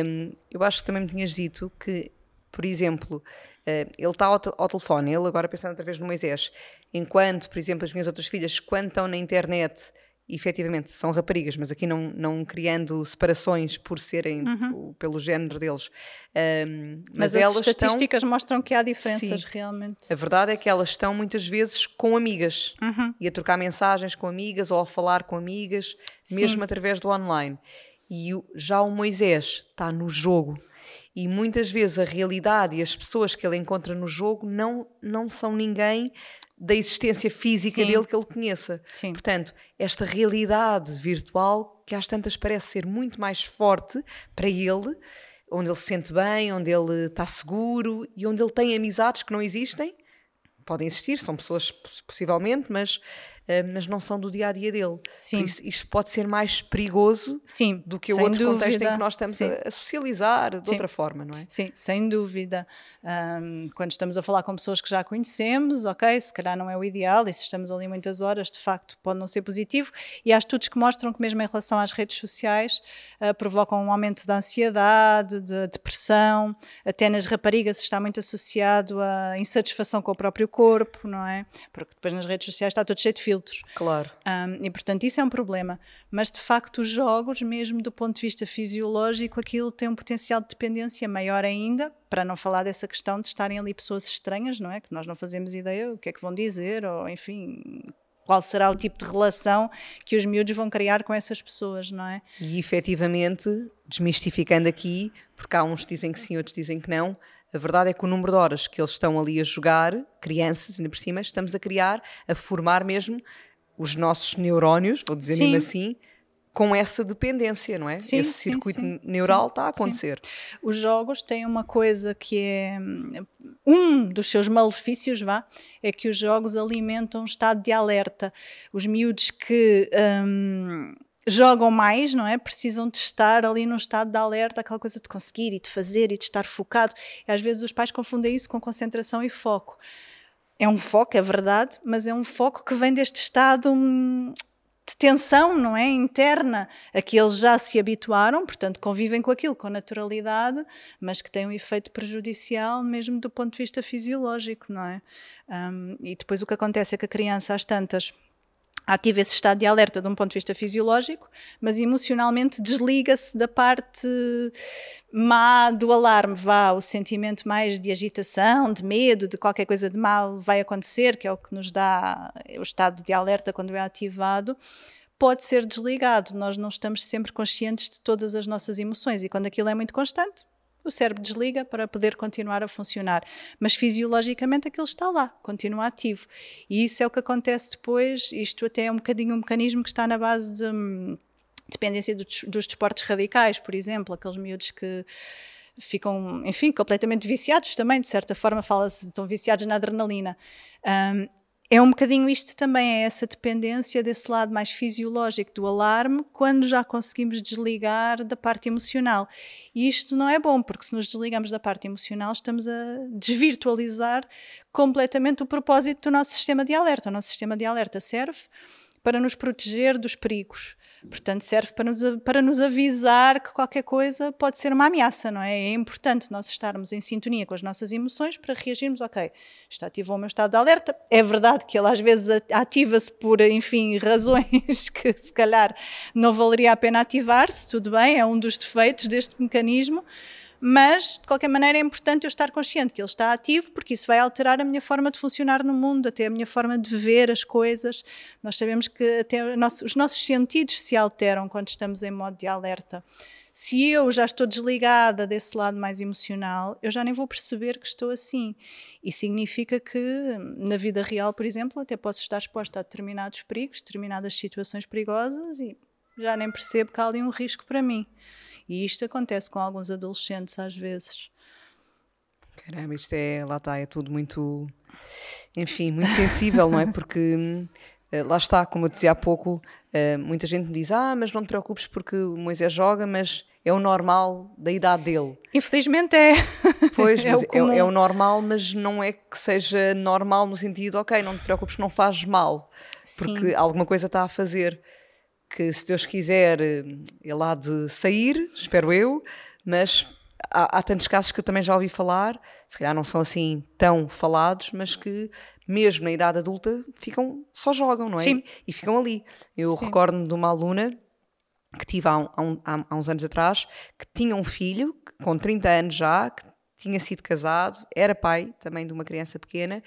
um, eu acho que também me tinhas dito que, por exemplo, ele está ao, ao, telefone, ele agora pensando outra vez no Moisés, enquanto, por exemplo, as minhas outras filhas, quando estão na internet, efetivamente são raparigas, mas aqui não, não criando separações por serem uhum. pelo género deles. Um, mas, mas as estatísticas estão... mostram que há diferenças Sim. realmente. A verdade é que elas estão muitas vezes com amigas uhum. e a trocar mensagens com amigas ou a falar com amigas, Sim. mesmo através do online. E já o Moisés está no jogo e muitas vezes a realidade e as pessoas que ele encontra no jogo não, não são ninguém da existência física Sim. dele que ele conheça. Sim. Portanto, esta realidade virtual, que às tantas parece ser muito mais forte para ele, onde ele se sente bem, onde ele está seguro e onde ele tem amizades que não existem, podem existir, são pessoas possivelmente, mas mas não são do dia a dia dele. Sim. Isso, isto pode ser mais perigoso Sim, do que o outro dúvida. contexto em que nós estamos a, a, socializar de Sim. outra forma, não é? Sim, sem dúvida. Um, quando estamos a falar com pessoas que já conhecemos, ok, se calhar não é o ideal, e se estamos ali muitas horas, de facto, pode não ser positivo. E há estudos que mostram que, mesmo em relação às redes sociais, uh, provocam um aumento da ansiedade, de depressão, até nas raparigas está muito associado à insatisfação com o próprio corpo, não é? Porque depois nas redes sociais está todo cheio de filtros filtros. Claro. Um, e portanto isso é um problema. Mas de facto os jogos, mesmo do ponto de vista fisiológico, aquilo tem um potencial de dependência maior ainda, para não falar dessa questão de estarem ali pessoas estranhas, não é? Que nós não fazemos ideia o que é que vão dizer, ou enfim, qual será o tipo de relação que os miúdos vão criar com essas pessoas, não é? E efetivamente, desmistificando aqui, porque há uns que dizem que sim, outros dizem que não, a verdade é que o número de horas que eles estão ali a jogar, crianças ainda por cima, estamos a criar, a formar mesmo os nossos neurónios, vou dizer mesmo assim, com essa dependência, não é? Sim, Esse circuito sim, neural sim, está a acontecer. Os jogos têm uma coisa que é um dos seus malefícios, vá, é que os jogos alimentam um estado de alerta. Os miúdos que hum, jogam mais, não é? Precisam de estar ali num estado de alerta, aquela coisa de conseguir e de fazer e de estar focado. E às vezes os pais confundem isso com concentração e foco. É um foco, é verdade, mas é um foco que vem deste estado hum, de tensão, não é? Interna, a que eles já se habituaram, portanto convivem com aquilo com naturalidade, mas que tem um efeito prejudicial mesmo do ponto de vista fisiológico, não é? Um, e depois o que acontece é que a criança, às tantas, ativa esse estado de alerta de um ponto de vista fisiológico, mas emocionalmente desliga-se da parte má do alarme, vá o sentimento mais de agitação, de medo, de qualquer coisa de mal vai acontecer, que é o que nos dá o estado de alerta quando é ativado, pode ser desligado. Nós não estamos sempre conscientes de todas as nossas emoções e quando aquilo é muito constante, o cérebro desliga para poder continuar a funcionar. Mas fisiologicamente aquilo está lá, continua ativo. E isso é o que acontece depois. Isto até é um bocadinho um mecanismo que está na base de hum, dependência do, dos desportos radicais, por exemplo, aqueles miúdos que ficam, enfim, completamente viciados também, de certa forma, fala-se, estão viciados na adrenalina. Um, é um bocadinho isto também, é essa dependência desse lado mais fisiológico do alarme, quando já conseguimos desligar da parte emocional. E isto não é bom, porque se nos desligamos da parte emocional, estamos a desvirtualizar completamente o propósito do nosso sistema de alerta. O nosso sistema de alerta serve para nos proteger dos perigos. Portanto, serve para nos, para nos avisar que qualquer coisa pode ser uma ameaça, não é? É importante nós estarmos em sintonia com as nossas emoções para reagirmos, ok, está ativou o meu estado de alerta. É verdade que ele às vezes ativa-se por, enfim, <laughs> razões que se calhar não valeria a pena ativar-se, tudo bem, é um dos defeitos deste mecanismo, mas de qualquer maneira é importante eu estar consciente que ele está ativo, porque isso vai alterar a minha forma de funcionar no mundo, até a minha forma de ver as coisas. Nós sabemos que até os nossos sentidos se alteram quando estamos em modo de alerta. Se eu já estou desligada desse lado mais emocional, eu já nem vou perceber que estou assim. E significa que, na vida real, por exemplo, até posso estar exposta a determinados perigos, determinadas situações perigosas e já nem percebo que há ali um risco para mim. E isto acontece com alguns adolescentes às vezes. Caramba, isto é, lá está, é tudo muito, enfim, muito sensível, não é? Porque eh, lá está, como eu dizia há pouco, eh, muita gente me diz: Ah, mas não te preocupes porque o Moisés joga, mas é o normal da idade dele. Infelizmente é. <laughs> Pois, é, o, é, é o normal, mas não é que seja normal no sentido, ok, não te preocupes, não fazes mal, porque Sim. alguma coisa está a fazer que, se Deus quiser, ele há de sair, espero eu, mas há, há, tantos casos que eu também já ouvi falar, se calhar não são assim tão falados, mas que mesmo na idade adulta ficam, só jogam, não é? Sim. E ficam ali. Eu recordo-me de uma aluna que tive há, um, há, há, uns anos atrás, que tinha um filho com 30 anos já, que tinha sido casado, era pai também de uma criança pequena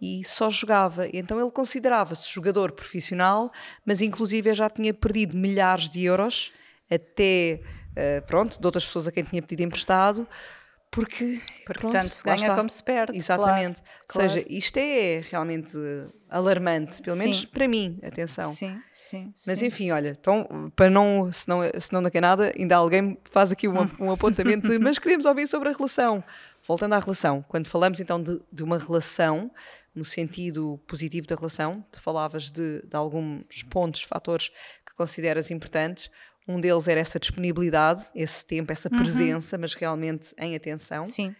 e só jogava. Então ele considerava-se jogador profissional, mas inclusive já tinha perdido milhares de euros até, uh, pronto, de outras pessoas a quem tinha pedido emprestado, porque, porque pronto, tanto se ganha como se perde. Exatamente. Claro, Ou seja, isto é realmente alarmante, pelo menos sim. para mim, atenção. Sim, sim. Mas sim. enfim, olha, então, para não, se não, se não daqui a nada, ainda alguém faz aqui um, <laughs> um apontamento, de, mas queremos ouvir sobre a relação. Voltando à relação, quando falamos então de, de uma relação, no sentido positivo da relação, tu falavas de, de alguns pontos, fatores que consideras importantes. Um deles era essa disponibilidade, esse tempo, essa uhum. presença, uhum. mas realmente em atenção. Sim.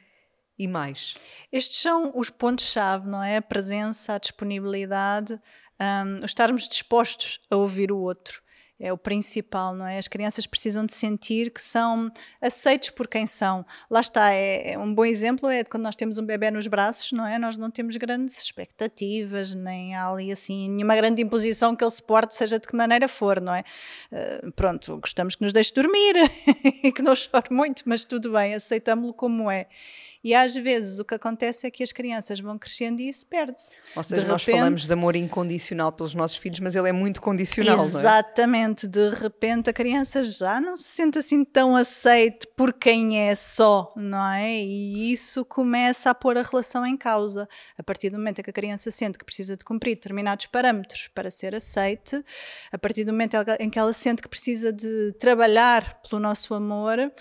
E mais? Estes são os pontos-chave, não é? A presença, a disponibilidade, um, estarmos dispostos a ouvir o outro é o principal, não é? As crianças precisam de sentir que são aceitos por quem são. Lá está, é, é, um bom exemplo é quando nós temos um bebê nos braços, não é? Nós não temos grandes expectativas, nem há ali assim nenhuma grande imposição que ele se porte, seja de que maneira for, não é? Uh, pronto, gostamos que nos deixe dormir <laughs> e que não chore muito, mas tudo bem, aceitamos-lo como é. E às vezes o que acontece é que as crianças vão crescendo e isso perde-se. Ou seja, de nós repente, falamos de amor incondicional pelos nossos filhos, mas ele é muito condicional, Exatamente. É? De repente a criança já não se sente assim tão aceite por quem é só, não é? E isso começa a pôr a relação em causa. A partir do momento em que a criança sente que precisa de cumprir determinados parâmetros para ser aceite, a partir do momento em que ela sente que precisa de trabalhar pelo nosso amor,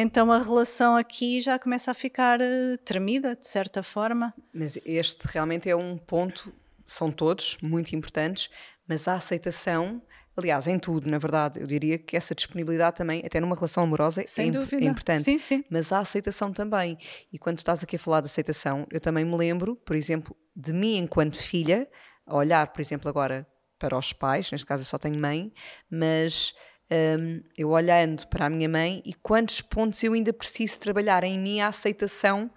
então a relação aqui já começa a ficar uh, tremida, de certa forma. Mas este realmente é um ponto, são todos muito importantes, mas a aceitação, aliás, em tudo, na verdade, eu diria que essa disponibilidade também, até numa relação amorosa, Sem é, dúvida. é importante. Sim, sim. Mas a aceitação também. E quando estás aqui a falar de aceitação, eu também me lembro, por exemplo, de mim enquanto filha, a olhar, por exemplo, agora para os pais, neste caso eu só tenho mãe, mas um, eu olhando para a minha mãe e quantos pontos eu ainda preciso trabalhar em mim a aceitação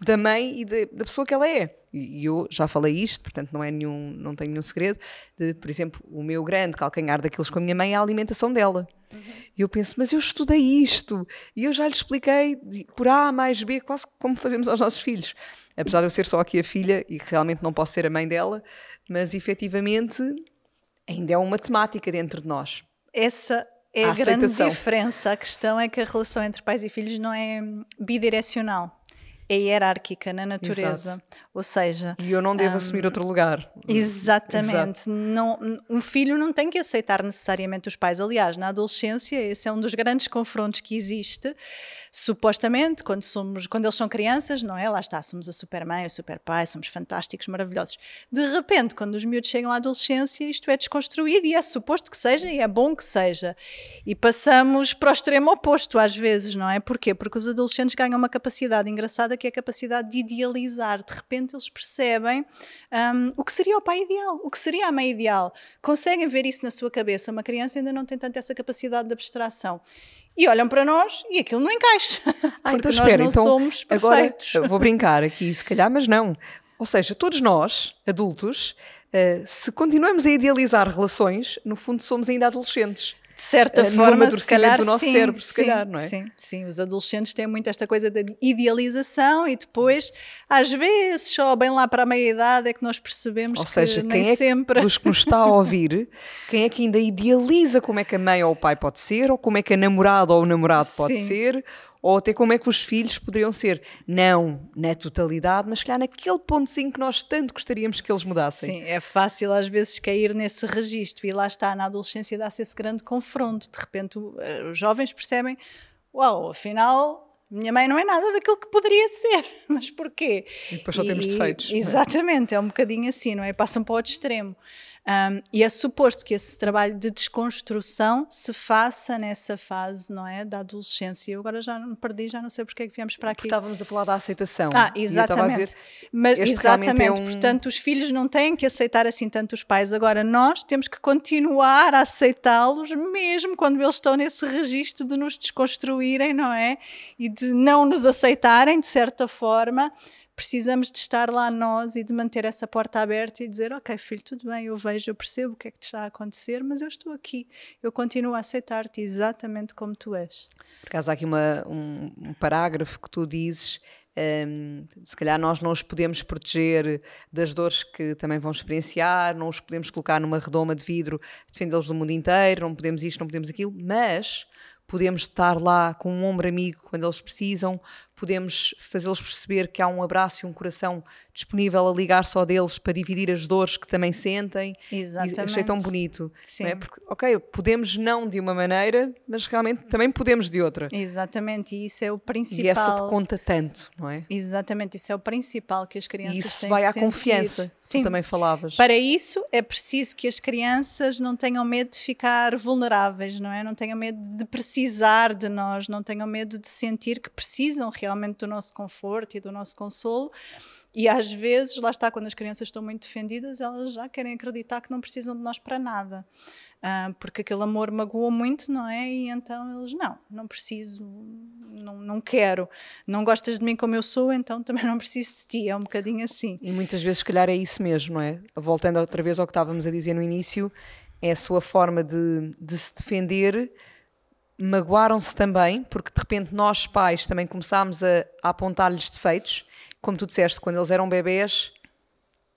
da mãe e de, da pessoa que ela é. E, eu já falei isto, portanto não é nenhum, não tenho nenhum segredo, de, por exemplo, o meu grande calcanhar daqueles com a minha mãe é a alimentação dela. Uhum. E eu penso, mas eu estudei isto e eu já lhe expliquei por A mais B, quase como fazemos aos nossos filhos. Apesar de eu ser só aqui a filha e realmente não posso ser a mãe dela, mas efetivamente ainda é uma temática dentro de nós. Essa é a, a grande diferença. A questão é que a relação entre pais e filhos não é bidirecional é hierárquica na natureza. Exato. Ou seja. E eu não devo um, assumir outro lugar. Exatamente. Exato. Não, um filho não tem que aceitar necessariamente os pais. Aliás, na adolescência, esse é um dos grandes confrontos que existe. Supostamente, quando, somos, quando eles são crianças, não é? Lá está, somos a supermãe, o superpai, somos fantásticos, maravilhosos. De repente, quando os miúdos chegam à adolescência, isto é desconstruído e é suposto que seja e é bom que seja. E passamos para o extremo oposto às vezes, não é? Porquê? Porque os adolescentes ganham uma capacidade engraçada que é a capacidade de idealizar. De repente eles percebem um, o que seria o pai ideal, o que seria a mãe ideal. Conseguem ver isso na sua cabeça. Uma criança ainda não tem tanto essa capacidade de abstração. E olham para nós e aquilo não encaixa. <laughs> Ah, então espera, então somos perfeitos. Agora vou brincar aqui, se calhar, mas não. Ou seja, todos nós, adultos, uh, se continuamos a idealizar relações, no fundo somos ainda adolescentes de certa uh, forma, se calhar, do nosso sim, cérebro, se sim, calhar, não é? Sim, sim, os adolescentes têm muito esta coisa da idealização e depois, às vezes, só bem lá para a meia-idade é que nós percebemos ou seja, que quem nem é sempre... dos que nos está a ouvir, <laughs> quem é que ainda idealiza como é que a mãe ou o pai pode ser, ou como é que a namorada ou o namorado pode ser, ou até como é que os filhos poderiam ser. Não na totalidade, mas calhar naquele pontozinho que nós tanto gostaríamos que eles mudassem. Sim, é fácil às vezes cair nesse registro e lá está, na adolescência dá-se esse grande confronto. De repente eh, os jovens percebem, uau, afinal minha mãe não é nada daquilo que poderia ser, <laughs> mas porquê? E depois só temos defeitos. Exatamente, é? é um bocadinho assim, não é? Passam para o outro extremo. Um, e é suposto que esse trabalho de desconstrução se faça nessa fase, não é? Da adolescência. Eu agora já me perdi, já não sei porque é que viemos para aqui. Porque estávamos a falar da aceitação. Ah, exatamente. Dizer, Mas, exatamente, é um... portanto, os filhos não têm que aceitar assim tanto os pais. Agora, nós temos que continuar a aceitá-los, mesmo quando eles estão nesse registro de nos desconstruírem, não é? E de não nos aceitarem, de certa forma precisamos de estar lá nós e de manter essa porta aberta e dizer: Ok, filho, tudo bem, eu vejo, eu percebo o que é que te está a acontecer, mas eu estou aqui, eu continuo a aceitar-te exatamente como tu és. Por acaso, há aqui uma, um, um parágrafo que tu dizes. Um, se calhar nós não os podemos proteger das dores que também vão experienciar, não os podemos colocar numa redoma de vidro, defendê-los do mundo inteiro, não podemos isto, não podemos aquilo, mas podemos estar lá com um ombro amigo quando eles precisam, podemos fazê-los perceber que há um abraço e um coração disponível a ligar só deles para dividir as dores que também sentem. Exatamente. E achei tão bonito. Sim. Não é? Porque, ok, podemos não de uma maneira, mas realmente também podemos de outra. Exatamente, e isso é o principal. E essa te conta tanto, não é? Exatamente, isso é o principal que as crianças e isso têm vai à sentir. confiança, Sim. tu também falavas. Para isso é preciso que as crianças não tenham medo de ficar vulneráveis, não é? Não tenham medo de precisar de nós, não tenham medo de sentir que precisam realmente realmente do nosso conforto e do nosso consolo. E às vezes, lá está, quando as crianças estão muito defendidas, elas já querem acreditar que não precisam de nós para nada. Uh, porque aquele amor magoa muito, não é? E então eles, não, não preciso, não, não quero. Não gostas de mim como eu sou, então também não preciso de ti. É um bocadinho assim. E muitas vezes, se calhar, é isso mesmo, não é? Voltando outra vez ao que estávamos a dizer no início, é a sua forma de, de se defender magoaram-se também, porque de repente nós pais também começámos a, a apontar-lhes defeitos. Como tu disseste, quando eles eram bebés,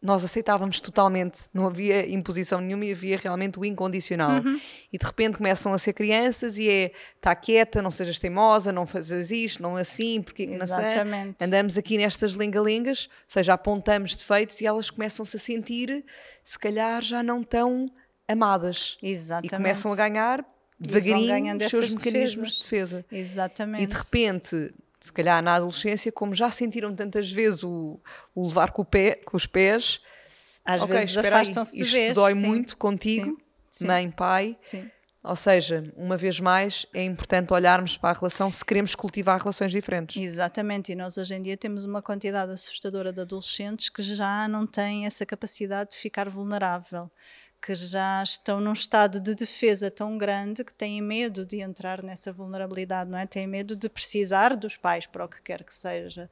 nós aceitávamos totalmente, não havia imposição nenhuma e havia realmente o incondicional. Uhum. E de repente começam a ser crianças e é, está quieta, não sejas teimosa, não fazes isto, não assim, porque Exatamente. Não andamos aqui nestas lingalingas, ou seja, apontamos defeitos e elas começam-se a sentir, se calhar, já não tão amadas. Exatamente. E começam a ganhar devagarinho os seus mecanismos de defesa. Exatamente. E de repente se calhar na adolescência, como já sentiram tantas vezes o, o levar com, o pé, com os pés, às okay, vezes afastam-se de vez. dói sim. muito contigo, sim. mãe, pai. Sim. Ou seja, uma vez mais, é importante olharmos para a relação se queremos cultivar relações diferentes. Exatamente, e nós hoje em dia temos uma quantidade assustadora de adolescentes que já não têm essa capacidade de ficar vulnerável que já estão num estado de defesa tão grande que têm medo de entrar nessa vulnerabilidade, não é? Têm medo de precisar dos pais para o que quer que seja.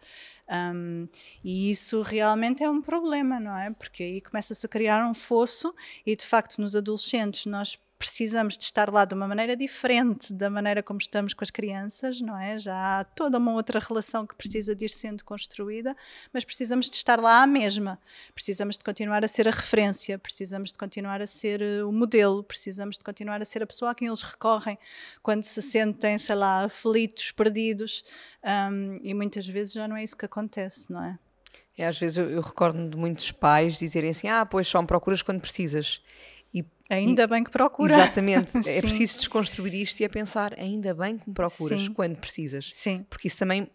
Um, e isso realmente é um problema, não é? Porque aí começa-se a criar um fosso e, de facto, nos adolescentes nós precisamos de estar lá de uma maneira diferente da maneira como estamos com as crianças, não é? Já há toda uma outra relação que precisa de ir sendo construída, mas precisamos de estar lá à mesma. Precisamos de continuar a ser a referência, precisamos de continuar a ser eh, o modelo, precisamos de continuar a ser a pessoa a quem eles recorrem quando se sentem, sei lá, aflitos, perdidos. Um, e muitas vezes já não é isso que acontece, não é? É, às vezes eu, eu recordo de muitos pais dizerem assim: Ah, pois só me procuras quando precisas. Ainda e, bem que procura. Exatamente. <laughs> é preciso desconstruir isto e é pensar, ainda bem que me procuras Sim. quando precisas. Sim. Porque isso também,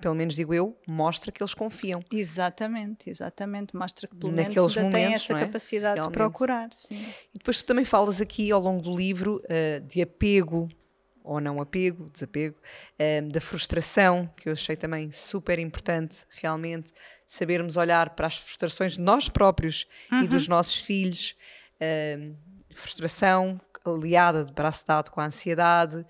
pelo menos digo eu, mostra que eles confiam. Exatamente, exatamente. Mostra que pelo Naqueles menos ainda momentos, têm essa é? capacidade Realmente. de procurar. Sim. E depois tu também falas aqui ao longo do livro uh, de apego ou não apego, desapego, uh, da frustração, que eu achei também super importante, realmente, sabermos olhar para as frustrações de nós próprios uhum. e dos nossos filhos, frustração aliada de braço dado com a ansiedade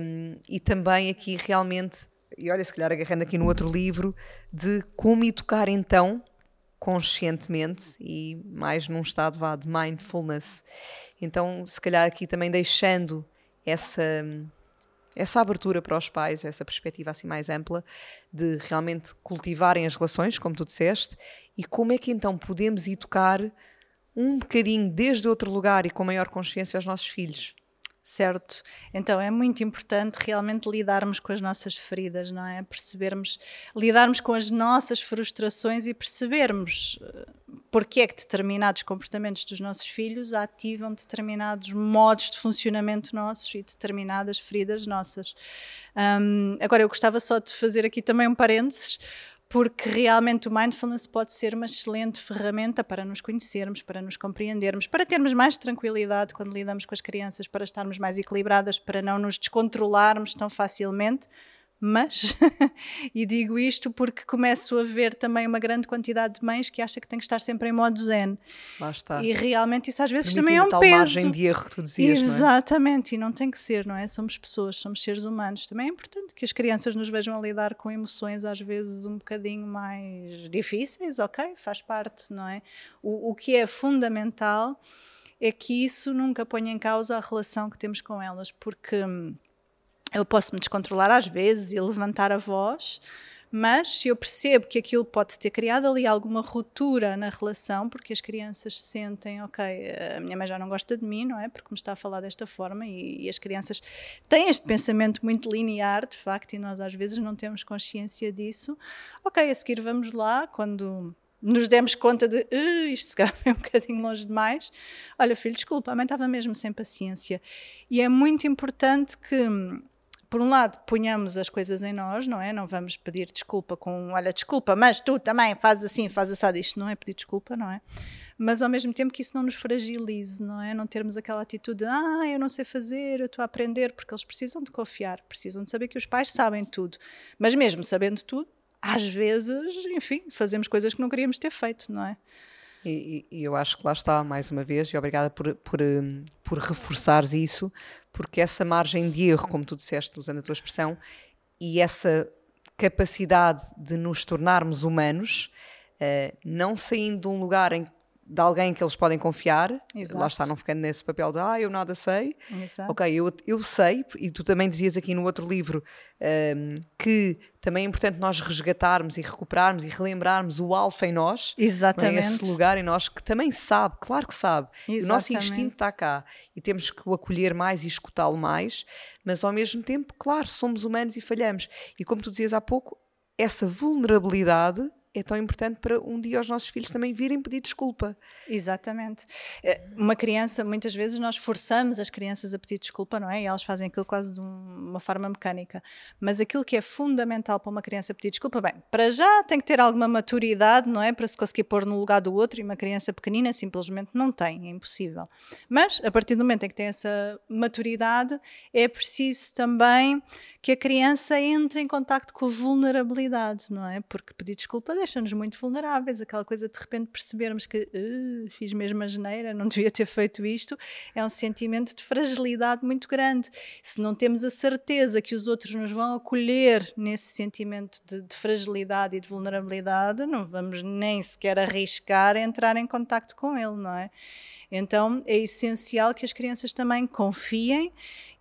um, e também aqui realmente, e olha, se calhar agarrando aqui no outro livro, de como educar então conscientemente e mais num estado vá, de mindfulness. Então, se calhar aqui também deixando essa essa abertura para os pais, essa perspectiva assim mais ampla de realmente cultivarem as relações, como tu disseste, e como é que então podemos educar um bocadinho desde outro lugar e com maior consciência aos nossos filhos. Certo. Então é muito importante realmente lidarmos com as nossas feridas, não é? Percebermos, lidarmos com as nossas frustrações e percebermos eh, porque é que determinados comportamentos dos nossos filhos ativam determinados modos de funcionamento nossos e determinadas feridas nossas. Agora, eu gostava só de fazer aqui também um parênteses porque realmente o mindfulness pode ser uma excelente ferramenta para nos conhecermos, para nos compreendermos, para termos mais tranquilidade quando lidamos com as crianças, para estarmos mais equilibradas, para não nos descontrolarmos tão facilmente mas, <laughs> e digo isto porque começo a ver também uma grande quantidade de mães que acha que tem que estar sempre em modo zen. Lá está. E realmente isso às vezes também é um tal peso. margem de erro que tu dizias, Exatamente, não é? e não tem que ser, não é? Somos pessoas, somos seres humanos. Também é importante que as crianças nos vejam a lidar com emoções às vezes um bocadinho mais difíceis, ok? Faz parte, não é? O, o que é fundamental é que isso nunca ponha em causa a relação que temos com elas, porque hum, eu posso me descontrolar às vezes e levantar a voz, mas se eu percebo que aquilo pode ter criado ali alguma ruptura na relação, porque as crianças sentem, ok, a minha mãe já não gosta de mim, não é? Porque me está a falar desta forma e, e as crianças têm este pensamento muito linear, de facto, e nós às vezes não temos consciência disso. Ok, a seguir vamos lá, quando nos demos conta de uh, isto se calhar é um <laughs> bocadinho longe demais. Olha, filho, desculpa, a mãe estava mesmo sem paciência. E é muito importante que por um lado, ponhamos as coisas em nós, não é? Não vamos pedir desculpa com, olha, desculpa, mas tu também fazes assim, fazes assado. Isto não é pedir desculpa, não é? Mas ao mesmo tempo que isso não nos fragilize, não é? Não termos aquela atitude de, ah, eu não sei fazer, eu estou a aprender, porque eles precisam de confiar, precisam de saber que os pais sabem tudo. Mas mesmo sabendo tudo, às vezes, enfim, fazemos coisas que não queríamos ter feito, não é? E, e, eu acho que lá está, mais uma vez, e obrigada por, por, hum, por reforçares isso, porque essa margem de erro, como tu disseste, usando a tua expressão, e essa capacidade de nos tornarmos humanos, uh, não saindo de um lugar em de alguém que eles podem confiar. Exato. Lá está, não ficando nesse papel de ah, eu nada sei. Exato. Ok, eu, eu sei, e tu também dizias aqui no outro livro um, que também é importante nós resgatarmos e recuperarmos e relembrarmos o alfa em nós. é? Exatamente. Esse lugar em nós que também sabe, claro que sabe. O nosso Exatamente. instinto está cá e temos que o acolher mais e escutá-lo mais, mas ao mesmo tempo, claro, somos humanos e falhamos. E como tu dizias há pouco, essa vulnerabilidade é tão importante para um dia os nossos filhos também virem pedir desculpa. Exatamente. Eh, Uma criança, muitas vezes nós forçamos as crianças a pedir desculpa, não é? E elas fazem aquilo quase de um- uma forma mecânica. Mas aquilo que é fundamental para uma criança pedir desculpa, bem, para já tem que ter alguma maturidade, não é? Para se conseguir pôr no lugar do outro e uma criança pequenina simplesmente não tem, é impossível. Mas a partir do momento em que tem essa maturidade, é preciso também que a criança entre em contacto com a vulnerabilidade, não é? Porque pedir desculpa deixa-nos muito vulneráveis, aquela coisa de repente percebermos que "Uh, fiz mesmo a geneira, não <laughs> devia ter feito isto, é um sentimento de fragilidade muito grande. Se não temos a certeza que os outros nos vão acolher nesse sentimento de, de fragilidade e de vulnerabilidade, não vamos nem sequer arriscar entrar em contacto com ele, não é? Então é essencial que as crianças também confiem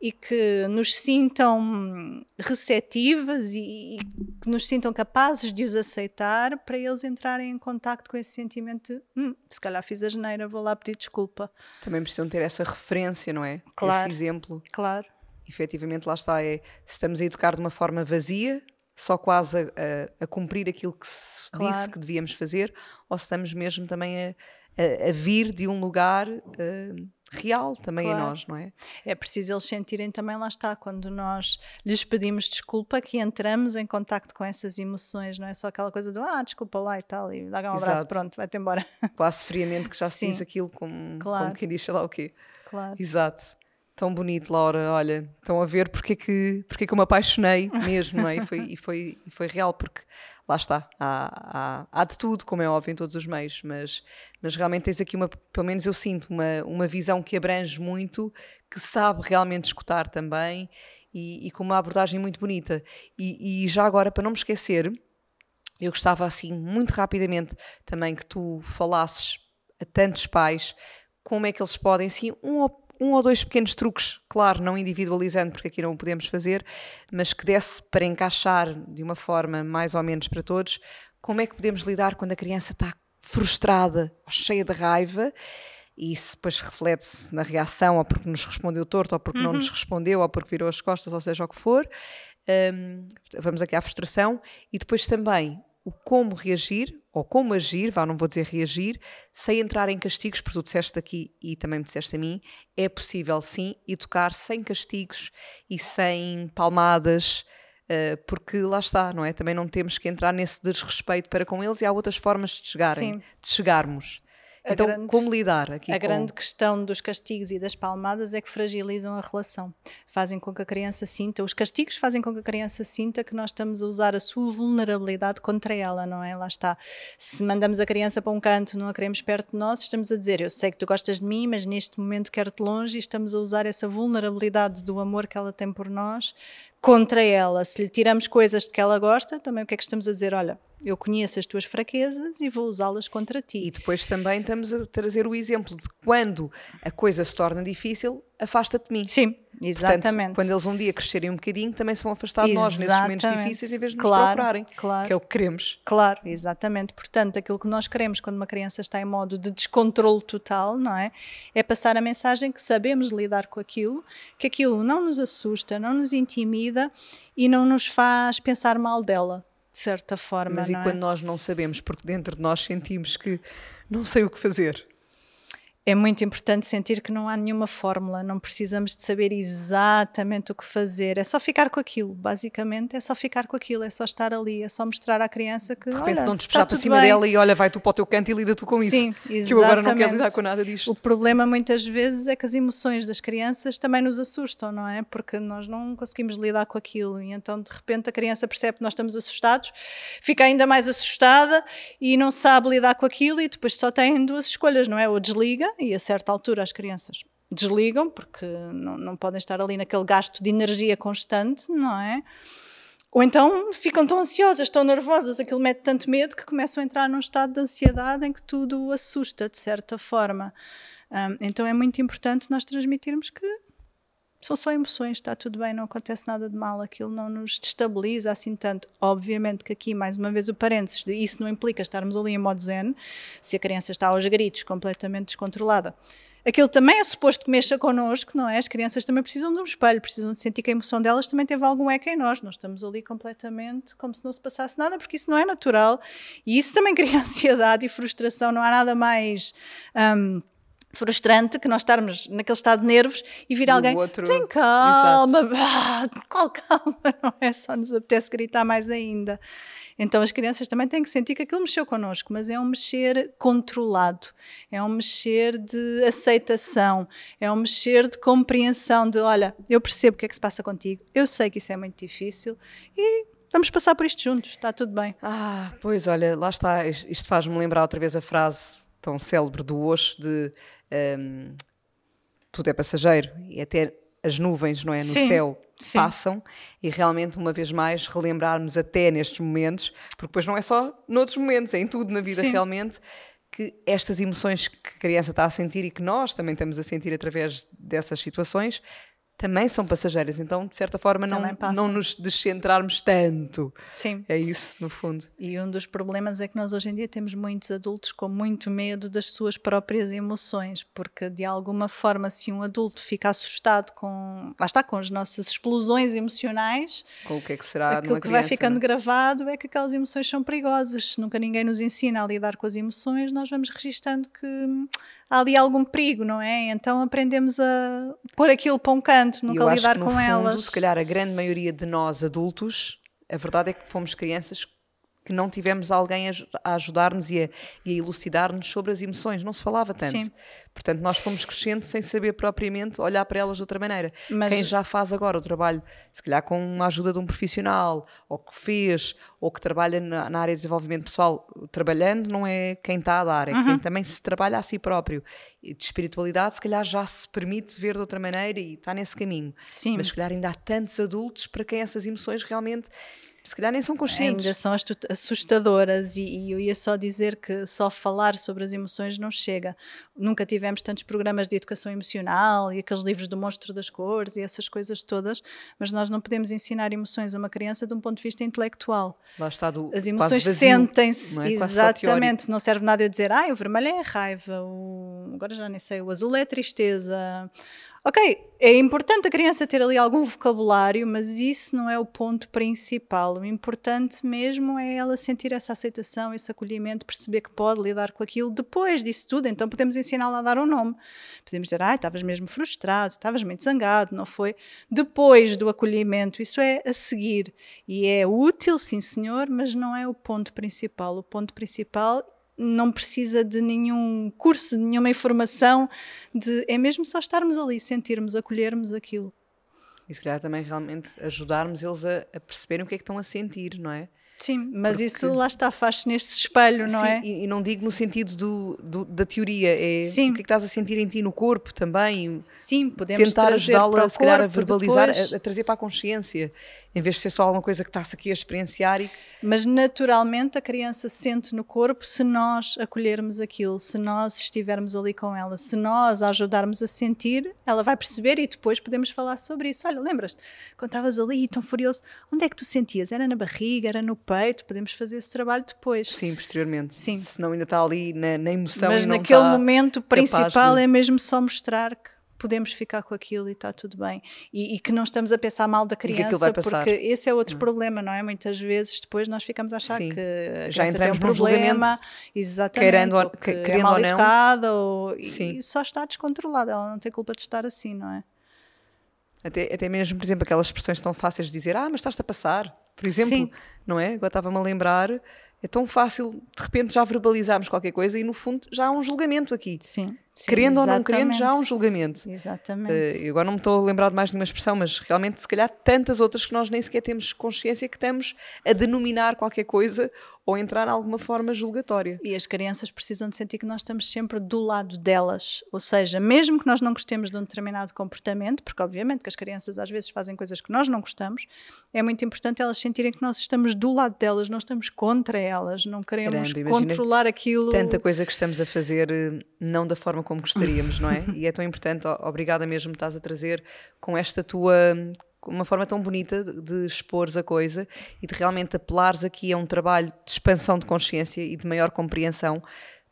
e que nos sintam receptivas e, e que nos sintam capazes de os aceitar para eles entrarem em contacto com esse sentimento de hum, se calhar fiz a geneira, vou lá pedir desculpa. Também precisam ter essa referência, não é? Claro. Esse exemplo. Claro. efetivamente lá está, é se estamos a educar de uma forma vazia, só quase a, a- a cumprir aquilo que se Claro. disse que devíamos fazer, ou se estamos mesmo também a, a- a vir de um lugar eh, real também em Claro. nós, não é? É preciso eles sentirem também, lá está, quando nós lhes pedimos desculpa, que entramos em contacto com essas emoções, não é só aquela coisa do ah, desculpa lá e tal, e dá um abraço, Exato. pronto, vai-te embora. Quase friamente que já se Sim. diz aquilo como, Claro. como quem diz sei lá o quê. Claro. Exato. Tão bonito, Laura. Olha, estão a ver porque é que, porque é que eu me apaixonei mesmo, não é? E foi, e foi, e foi real, porque lá está, há, há, há de tudo, como é óbvio, em todos os meios, mas, mas realmente tens aqui uma, pelo menos eu sinto, uma, uma visão que abrange muito, que sabe realmente escutar também e, e com uma abordagem muito bonita. E, e já agora, para não me esquecer, eu gostava assim, muito rapidamente, também que tu falasses a tantos pais como é que eles podem, sim, um um ou dois pequenos truques, claro, não individualizando, porque aqui não o podemos fazer, mas que desse para encaixar de uma forma mais ou menos para todos, como é que podemos lidar quando a criança está frustrada, ou cheia de raiva, e isso depois reflete-se na reação, ou porque nos respondeu torto, ou porque não nos respondeu, ou porque virou as costas, ou seja o que for. Hum, vamos aqui à frustração e depois também o como reagir ou como agir, vá, não vou dizer reagir, sem entrar em castigos, porque tu disseste aqui e também me disseste a mim, é possível sim educar sem castigos e sem palmadas, eh, porque lá está, não é? Também não temos que entrar nesse desrespeito para com eles e há outras formas de chegarem, Sim. de chegarmos. A Então, grande- como lidar aqui A com... grande questão dos castigos e das palmadas é que fragilizam a relação. Fazem com que a criança sinta, os castigos fazem com que a criança sinta que nós estamos a usar a sua vulnerabilidade contra ela, não é? Lá está. Se mandamos a criança para um canto, não a queremos perto de nós, estamos a dizer: Eu sei que tu gostas de mim, mas neste momento quero-te longe, e estamos a usar essa vulnerabilidade do amor que ela tem por nós contra ela. Se lhe tiramos coisas de que ela gosta, também o que é que estamos a dizer? Olha, eu conheço as tuas fraquezas e vou usá-las contra ti. E depois também estamos a trazer o exemplo de quando a coisa se torna difícil, afasta-te de mim. Sim, Portanto, exatamente. quando eles um dia crescerem um bocadinho, também se vão afastar de nós nesses momentos difíceis em vez de nos Claro, procurarem, claro. que é o que queremos. Claro, exatamente. Portanto, aquilo que nós queremos quando uma criança está em modo de descontrole total, não é? É passar a mensagem que sabemos lidar com aquilo, que aquilo não nos assusta, não nos intimida e não nos faz pensar mal dela, de certa forma. Mas e é? quando nós não sabemos, porque dentro de nós sentimos que não sei o que fazer. É muito importante sentir que não há nenhuma fórmula, não precisamos de saber exatamente o que fazer, é só ficar com aquilo, basicamente é só ficar com aquilo, é só estar ali, é só mostrar à criança que De repente olha, não puxar para cima bem. dela e olha, vai tu para o teu canto e lida tu com Sim, isso. <laughs> Que eu agora não quero exatamente. lidar com nada disto. O problema muitas vezes é que as emoções das crianças também nos assustam, não é? Porque nós não conseguimos lidar com aquilo e então de repente a criança percebe que nós estamos assustados, fica ainda mais assustada e não sabe lidar com aquilo e depois só tem duas escolhas, não é? Ou desliga e a certa altura as crianças desligam porque não, não podem estar ali naquele gasto de energia constante, não é? Ou então ficam tão ansiosas, tão nervosas, aquilo mete tanto medo que começam a entrar num estado de ansiedade em que tudo assusta, de certa forma. Um, então é muito importante nós transmitirmos que são só emoções, está tudo bem, não acontece nada de mal, aquilo não nos destabiliza assim tanto. Obviamente que aqui, mais uma vez, o parênteses, de isso não implica estarmos ali em modo zen, se a criança está aos gritos, completamente descontrolada. Aquilo também é suposto que mexa connosco, não é? As crianças também precisam de um espelho, precisam de sentir que a emoção delas também teve algum eco em nós. Nós estamos ali completamente como se não se passasse nada, porque isso não é natural. E isso também <laughs> cria ansiedade e frustração. Não há nada mais. Um, frustrante que nós estarmos naquele estado de nervos e vir alguém, outro... tem calma, ah, <laughs> qual calma, <laughs> não é? Só nos apetece gritar mais ainda. Então as crianças também têm que sentir que aquilo mexeu connosco, mas é um mexer controlado, é um mexer de aceitação, é um mexer de compreensão de, olha, eu percebo o que é que se passa contigo, eu sei que isso é muito difícil e vamos passar por isto juntos, está tudo bem. Ah, pois olha, lá está, isto faz-me lembrar outra vez a frase tão célebre do Osho de um, tudo é passageiro e até as nuvens, não é, no Sim. céu Sim. passam e realmente, uma vez mais, relembrarmos até nestes momentos, porque depois não é só noutros momentos, é em tudo na vida Sim. realmente, que estas emoções que a criança está a sentir e que nós também estamos a sentir através dessas situações também são passageiras, então de certa forma não, não nos descentrarmos tanto. Sim. É isso, no fundo. E um dos problemas é que nós hoje em dia temos muitos adultos com muito medo das suas próprias emoções, porque de alguma forma, se um adulto fica assustado com, lá está, com as nossas explosões emocionais, com o que é que será aquilo que criança, vai ficando gravado é que aquelas emoções são perigosas. Se nunca ninguém nos ensina a lidar com as emoções, nós vamos registando que há ali algum perigo, não é? Então aprendemos a pôr aquilo para um canto, nunca lidar com fundo, elas. Se calhar a grande maioria de nós adultos, a verdade é que fomos crianças que não tivemos alguém a, ajudar-nos e a, a elucidar-nos sobre as emoções, não se falava tanto. Sim. Portanto, nós fomos crescendo sem saber propriamente olhar para elas de outra maneira. Mas... Quem já faz agora o trabalho, se calhar com uma ajuda de um profissional, ou que fez, ou que trabalha na, na área de desenvolvimento pessoal, trabalhando não é quem está a dar, é uhum. quem também se trabalha a si próprio. E de espiritualidade, se calhar já se permite ver de outra maneira e está nesse caminho. Sim. Mas se calhar ainda há tantos adultos para quem essas emoções realmente se calhar nem são conscientes. Ainda são assustadoras, e, e, eu ia só dizer que só falar sobre as emoções não chega. Nunca tivemos tantos programas de educação emocional e aqueles livros do monstro das cores e essas coisas todas, mas nós não podemos ensinar emoções a uma criança de um ponto de vista intelectual. Lá está do As emoções sentem-se, é? exatamente. Não serve nada eu dizer, ah, o vermelho é a raiva, o... agora já nem sei, o azul é a tristeza Ok, é importante a criança ter ali algum vocabulário, mas isso não é o ponto principal. O importante mesmo é ela sentir essa aceitação, esse acolhimento, perceber que pode lidar com aquilo depois disso tudo. Então podemos ensiná-la a dar um nome. Podemos dizer, ah, estavas mesmo frustrado, estavas muito zangado, não foi? Depois do acolhimento, isso é a seguir. E é útil, sim senhor, mas não é o ponto principal. O ponto principal não precisa de nenhum curso, de nenhuma informação, de, é mesmo só estarmos ali, sentirmos, acolhermos aquilo. E se calhar também realmente ajudarmos eles a, a perceberem o que é que estão a sentir, não é? Sim, mas Porque... isso lá está, faz-se neste espelho, não Sim, é? E, e, não digo no sentido do, do, da teoria, é Sim. o que é que estás a sentir em ti no corpo também. Sim, podemos tentar ajudá-la se calhar a verbalizar, a, a, trazer para a consciência, em vez de ser só alguma coisa que está-se aqui a experienciar. E... Mas naturalmente a criança sente no corpo se nós acolhermos aquilo, se nós estivermos ali com ela, se nós a ajudarmos a sentir, ela vai perceber e depois podemos falar sobre isso. Olha, lembras-te, quando estavas ali tão furioso, onde é que tu sentias? Era na barriga, era no peito, podemos fazer esse trabalho depois. Sim, posteriormente. Sim. Senão ainda está ali na, na emoção Mas naquele momento principal de... é mesmo só mostrar que podemos ficar com aquilo e está tudo bem. E, e, que não estamos a pensar mal da criança, porque esse é outro não. problema, não é? Muitas vezes depois nós ficamos a achar Sim. que já entramos tem um problema, exatamente, querendo, ou, que querendo é mal ou não. educada ou, e, e só está descontrolada, ela não tem culpa de estar assim, não é? Até, até mesmo, por exemplo, aquelas expressões tão fáceis de dizer, ah, mas estás-te a passar, por exemplo, Sim. não é? Agora estava-me a lembrar, é tão fácil de repente já verbalizarmos qualquer coisa e no fundo já há um julgamento aqui. Sim. Sim, querendo exatamente. ou não querendo, já há um julgamento. Exatamente. Uh, agora não me estou a lembrar de mais nenhuma expressão, mas realmente, se calhar, tantas outras que nós nem sequer temos consciência que estamos a denominar qualquer coisa ou entrar em alguma forma julgatória. E as crianças precisam de sentir que nós estamos sempre do lado delas, ou seja, mesmo que nós não gostemos de um determinado comportamento, porque obviamente que as crianças às vezes fazem coisas que nós não gostamos, é muito importante elas sentirem que nós estamos do lado delas, não estamos contra elas, não queremos Caramba, controlar aquilo. Tanta coisa que estamos a fazer eh, não da forma como gostaríamos, não é? <laughs> E é tão importante, obrigada mesmo, estás a trazer com esta tua uma forma tão bonita de, expores a coisa e de realmente apelares aqui a um trabalho de expansão de consciência e de maior compreensão,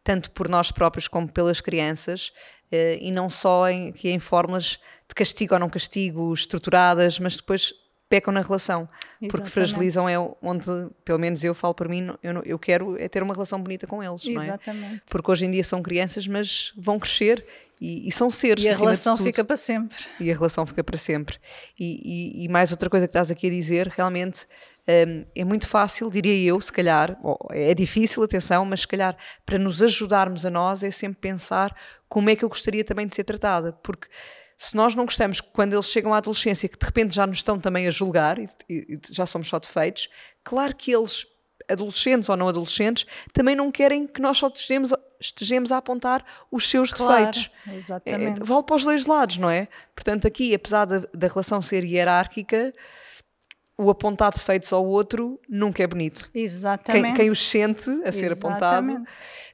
tanto por nós próprios como pelas crianças, eh, e não só em, aqui em fórmulas de castigo ou não castigo estruturadas, mas depois pecam na relação, Exatamente. porque fragilizam é onde, pelo menos eu falo por mim, eu, eu quero é ter uma relação bonita com eles, Exatamente. não é? Porque hoje em dia são crianças, mas vão crescer e, e, são seres. E a relação fica para sempre. E a relação fica para sempre. E, e, e mais outra coisa que estás aqui a dizer, realmente um, é muito fácil, diria eu, se calhar, é difícil, atenção, mas se calhar para nos ajudarmos a nós é sempre pensar como é que eu gostaria também de ser tratada, porque se nós não gostamos quando eles chegam à adolescência, que de repente já nos estão também a julgar e, e já somos só defeitos, claro que eles adolescentes ou não adolescentes, também não querem que nós só estejamos, estejamos a apontar os seus claro, defeitos. Exatamente. É, vale para os dois lados, não é? Portanto, aqui, apesar da, da relação ser hierárquica, o apontar defeitos ao outro nunca é bonito. Exatamente. Quem, quem os sente a ser Exatamente. apontado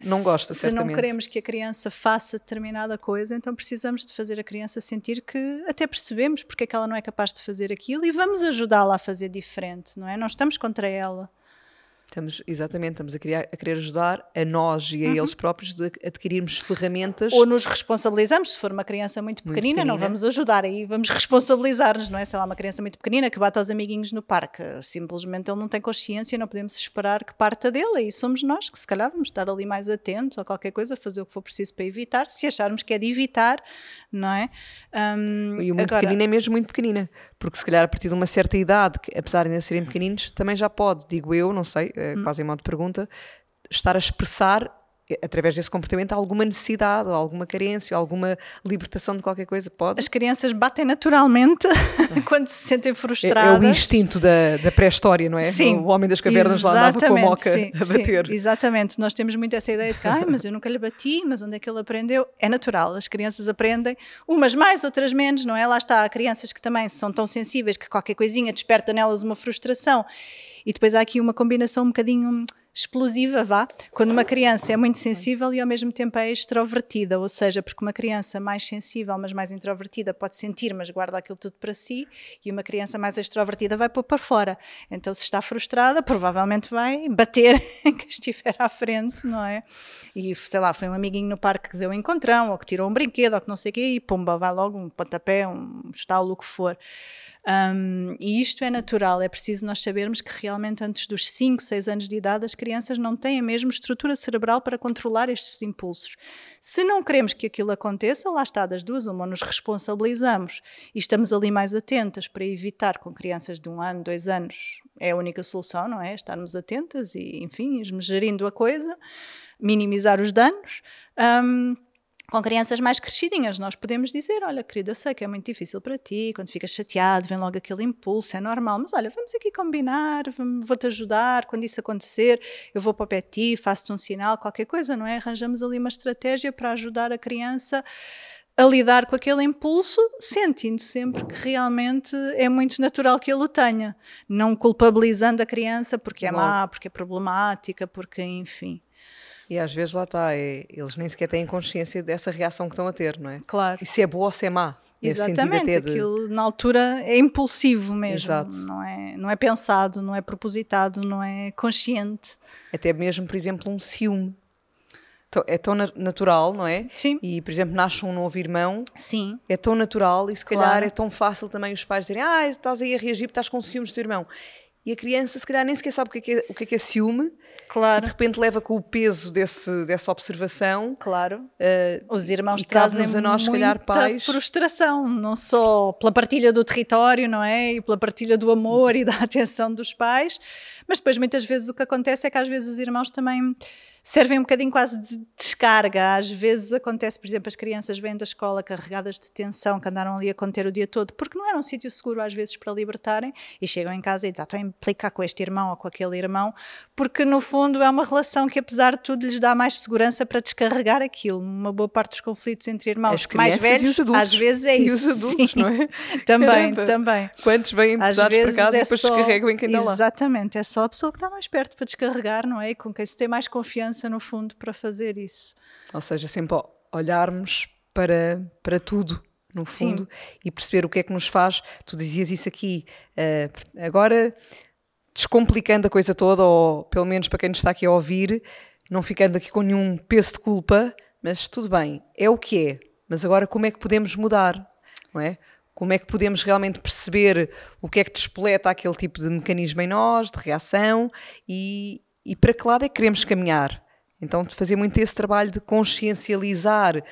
não gosta, Se certamente. não queremos que a criança faça determinada coisa, então precisamos de fazer a criança sentir que até percebemos porque é que ela não é capaz de fazer aquilo e vamos ajudá-la a fazer diferente, não é? Não estamos contra ela. Estamos, exatamente, estamos a, criar, a querer ajudar a nós e a uhum. eles próprios de adquirirmos ferramentas. Ou nos responsabilizamos, se for uma criança muito pequenina, muito pequenina. não vamos ajudar, aí vamos responsabilizar-nos, não é? Sei lá, uma criança muito pequenina que bate aos amiguinhos no parque, simplesmente ele não tem consciência, não podemos esperar que parta dele, e somos nós que se calhar vamos estar ali mais atentos a qualquer coisa, fazer o que for preciso para evitar, se acharmos que é de evitar, não é? Um, e o muito agora... pequenino é mesmo muito pequenina, porque se calhar a partir de uma certa idade, que, apesar de ainda serem pequeninos, também já pode, digo eu, não sei, é hum. quase em modo de pergunta, estar a expressar através desse comportamento alguma necessidade, ou alguma carência, ou alguma libertação de qualquer coisa, pode? As crianças batem naturalmente <laughs> quando se sentem frustradas. É, é o instinto da, da pré-história, não é? Sim. O homem das cavernas lá andava com a moca sim, a bater. Sim, exatamente. Nós temos muito essa ideia de que, ai, mas eu nunca lhe bati, mas onde é que ele aprendeu? É natural, as crianças aprendem, umas mais, outras menos, não é? Lá está, há crianças que também são tão sensíveis que qualquer coisinha desperta nelas uma frustração. E depois há aqui uma combinação um bocadinho explosiva, vá, quando uma criança é muito sensível e ao mesmo tempo é extrovertida, ou seja, porque uma criança mais sensível, mas mais introvertida, pode sentir, mas guarda aquilo tudo para si, e uma criança mais extrovertida vai pôr para fora. Então, se está frustrada, provavelmente vai bater <laughs> em quem estiver à frente, não é? E sei lá, foi um amiguinho no parque que deu um encontrão, ou que tirou um brinquedo, ou que não sei o quê, e pumba, vai logo um pontapé, um estalo, o que for. Um, e isto é natural, é preciso nós sabermos que realmente antes dos 5, 6 anos de idade as crianças não têm a mesma estrutura cerebral para controlar estes impulsos. Se não queremos que aquilo aconteça, lá está das duas, uma, nos responsabilizamos e estamos ali mais atentas para evitar com crianças de um ano, dois anos, é a única solução, não é? Estarmos atentas e, enfim, gerindo a coisa, minimizar os danos. Um, com crianças mais crescidinhas, nós podemos dizer: Olha, querida, sei que é muito difícil para ti, quando ficas chateado, vem logo aquele impulso, é normal, mas olha, vamos aqui combinar, vou-te ajudar. Quando isso acontecer, eu vou para o pé de ti, faço-te um sinal, qualquer coisa, não é? Arranjamos ali uma estratégia para ajudar a criança a lidar com aquele impulso, sentindo sempre que realmente é muito natural que ele o tenha, não culpabilizando a criança porque é má, porque é problemática, porque enfim. E às vezes lá está, é, eles nem sequer têm consciência dessa reação que estão a ter, não é? Claro. E se é boa ou se é má. Exatamente, de... aquilo na altura é impulsivo mesmo, Exato. Não, é, não é pensado, não é propositado, não é consciente. Até mesmo, por exemplo, um ciúme. É tão natural, não é? Sim. E, por exemplo, nasce um novo irmão. Sim. É tão natural e, se claro. calhar, é tão fácil também os pais dizerem: Ah, estás aí a reagir porque estás com ciúmes do teu irmão e a criança se calhar nem sequer sabe o que é, que é, o que é, que é ciúme. Claro. De repente leva com o peso desse, dessa observação. Claro. Uh, Os irmãos trazem a nós, se calhar, pais. frustração, não só pela partilha do território, não é? E pela partilha do amor e da <laughs> atenção dos pais, mas depois muitas vezes o que acontece é que às vezes os irmãos também servem um bocadinho quase de descarga. Às vezes acontece, por exemplo, as crianças vêm da escola carregadas de tensão, que andaram ali a conter o dia todo, porque não era um sítio seguro às vezes para libertarem, e chegam em casa e dizem, ah, estou a implicar com este irmão ou com aquele irmão, porque no fundo é uma relação que apesar de tudo lhes dá mais segurança para descarregar aquilo. Uma boa parte dos conflitos entre irmãos mais velhos, às vezes é isso. E os adultos, Sim. não é? <laughs> Também, Caramba. também. Quantos vêm pesados para casa é e depois só- descarregam em quem anda lá? Exatamente, é só a pessoa que está mais perto para descarregar, não é? E com quem se tem mais confiança no fundo para fazer isso. Ou seja, sempre olharmos para, para tudo, no Sim. fundo, e perceber o que é que nos faz. Tu dizias isso aqui. eh, agora, descomplicando a coisa toda, ou pelo menos para quem nos está aqui a ouvir, não ficando aqui com nenhum peso de culpa, mas tudo bem, é o que é. Mas agora, como é que podemos mudar? Não é? Como é que podemos realmente perceber o que é que despoleta aquele tipo de mecanismo em nós, de reação, e, e para que lado é que queremos caminhar? Então, fazer muito esse trabalho de consciencializar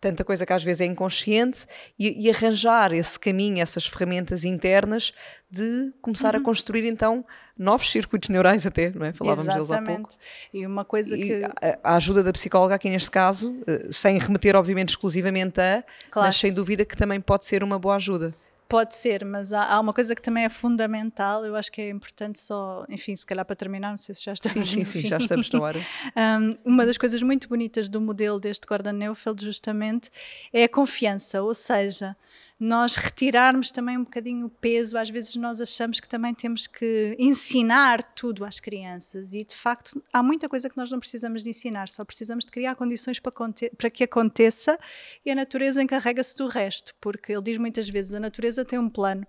tanta coisa que às vezes é inconsciente e, e arranjar esse caminho, essas ferramentas internas de começar a construir então novos circuitos neurais até, não é? Falávamos deles há pouco. E uma coisa E que. a, a ajuda da psicóloga aqui neste caso, eh, sem remeter obviamente exclusivamente a, Claro. mas sem dúvida que também pode ser uma boa ajuda. Pode ser, mas há, há uma coisa que também é fundamental, eu acho que é importante só, enfim, se calhar para terminar, não sei se já estamos Sim, sim, sim, já estamos na hora. Um, uma das coisas muito bonitas do modelo deste Gordon Neufeld, justamente, é a confiança, ou seja, nós retirarmos também um bocadinho o peso. Às vezes nós achamos que também temos que ensinar tudo às crianças e, de facto, há muita coisa que nós não precisamos de ensinar, só precisamos de criar condições para, para que aconteça e a natureza encarrega-se do resto, porque ele diz muitas vezes a natureza tem um plano.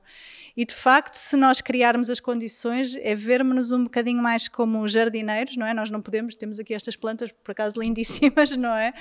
E de facto, se nós criarmos as condições, é vermos-nos um bocadinho mais como jardineiros, não é? Nós não podemos, temos aqui estas plantas, por acaso lindíssimas, <laughs> não é?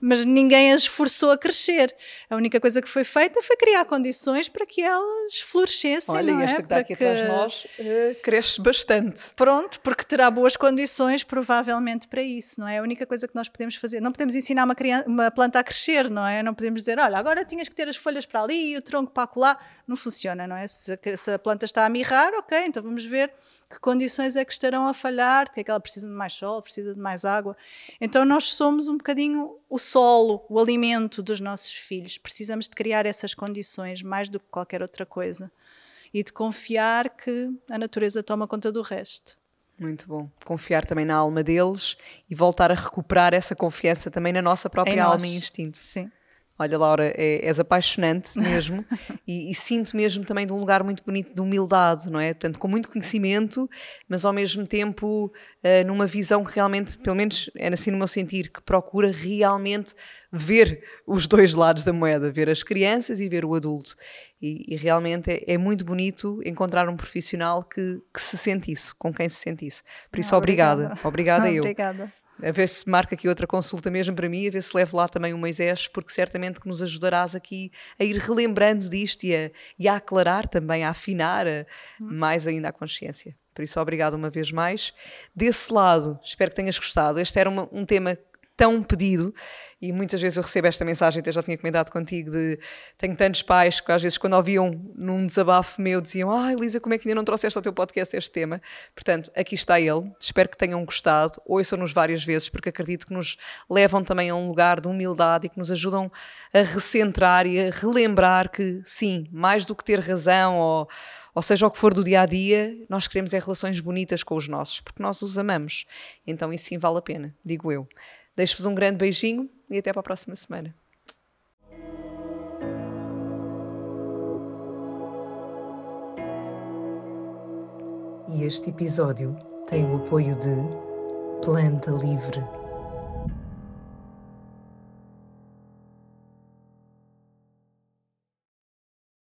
Mas ninguém as forçou a crescer. A única coisa que foi feita foi criar condições para que elas florescessem. Olha, não e esta é? que está aqui atrás de nós eh, cresce bastante. Pronto, porque terá boas condições, provavelmente, para isso, não é? A única coisa que nós podemos fazer. Não podemos ensinar uma, criança, uma planta a crescer, não é? Não podemos dizer, olha, agora tinhas que ter as folhas para ali e o tronco para acolá. Não funciona, não é? Se, se a planta está a mirrar, ok, então vamos ver que condições é que estarão a falhar, que é que ela precisa de mais sol, precisa de mais água. Então nós somos um bocadinho o solo, o alimento dos nossos filhos. Precisamos de criar essas condições mais do que qualquer outra coisa. E de confiar que a natureza toma conta do resto. Muito bom. Confiar também na alma deles e voltar a recuperar essa confiança também na nossa própria alma e instinto. Sim. Olha, Laura, é, és apaixonante <laughs> mesmo e, e sinto mesmo também de um lugar muito bonito de humildade, não é? Tanto com muito conhecimento, mas ao mesmo tempo eh, numa visão que realmente, pelo menos é assim no meu sentir, que procura realmente ver os dois lados da moeda, ver as crianças e ver o adulto. E, e realmente é, é muito bonito encontrar um profissional que, que se sente isso, com quem se sente isso. Por isso, Ah, obrigada. obrigada. Obrigada <laughs> eu. Obrigada. A ver se marca aqui outra consulta mesmo para mim, a ver se levo lá também o Moisés, porque certamente que nos ajudarás aqui a ir relembrando disto e a, e a aclarar também, a afinar a- mais ainda a consciência. Por isso, obrigado uma vez mais. Desse lado, espero que tenhas gostado. Este era uma- um tema tão pedido e muitas vezes eu recebo esta mensagem, até já tinha comentado contigo, de tenho tantos pais que às vezes quando ouviam num desabafo meu diziam ah Elisa, como é que ainda não trouxeste ao teu podcast este tema? Portanto, aqui está ele, espero que tenham gostado, ouçam-nos várias vezes porque acredito que nos levam também a um lugar de humildade e que nos ajudam a recentrar e a relembrar que sim, mais do que ter razão ou, ou seja o que for do dia a dia, nós queremos é relações bonitas com os nossos, porque nós os amamos. Então isso sim vale a pena, digo eu. Deixo-vos um grande beijinho e até para a próxima semana. E este episódio tem o apoio de Planta Livre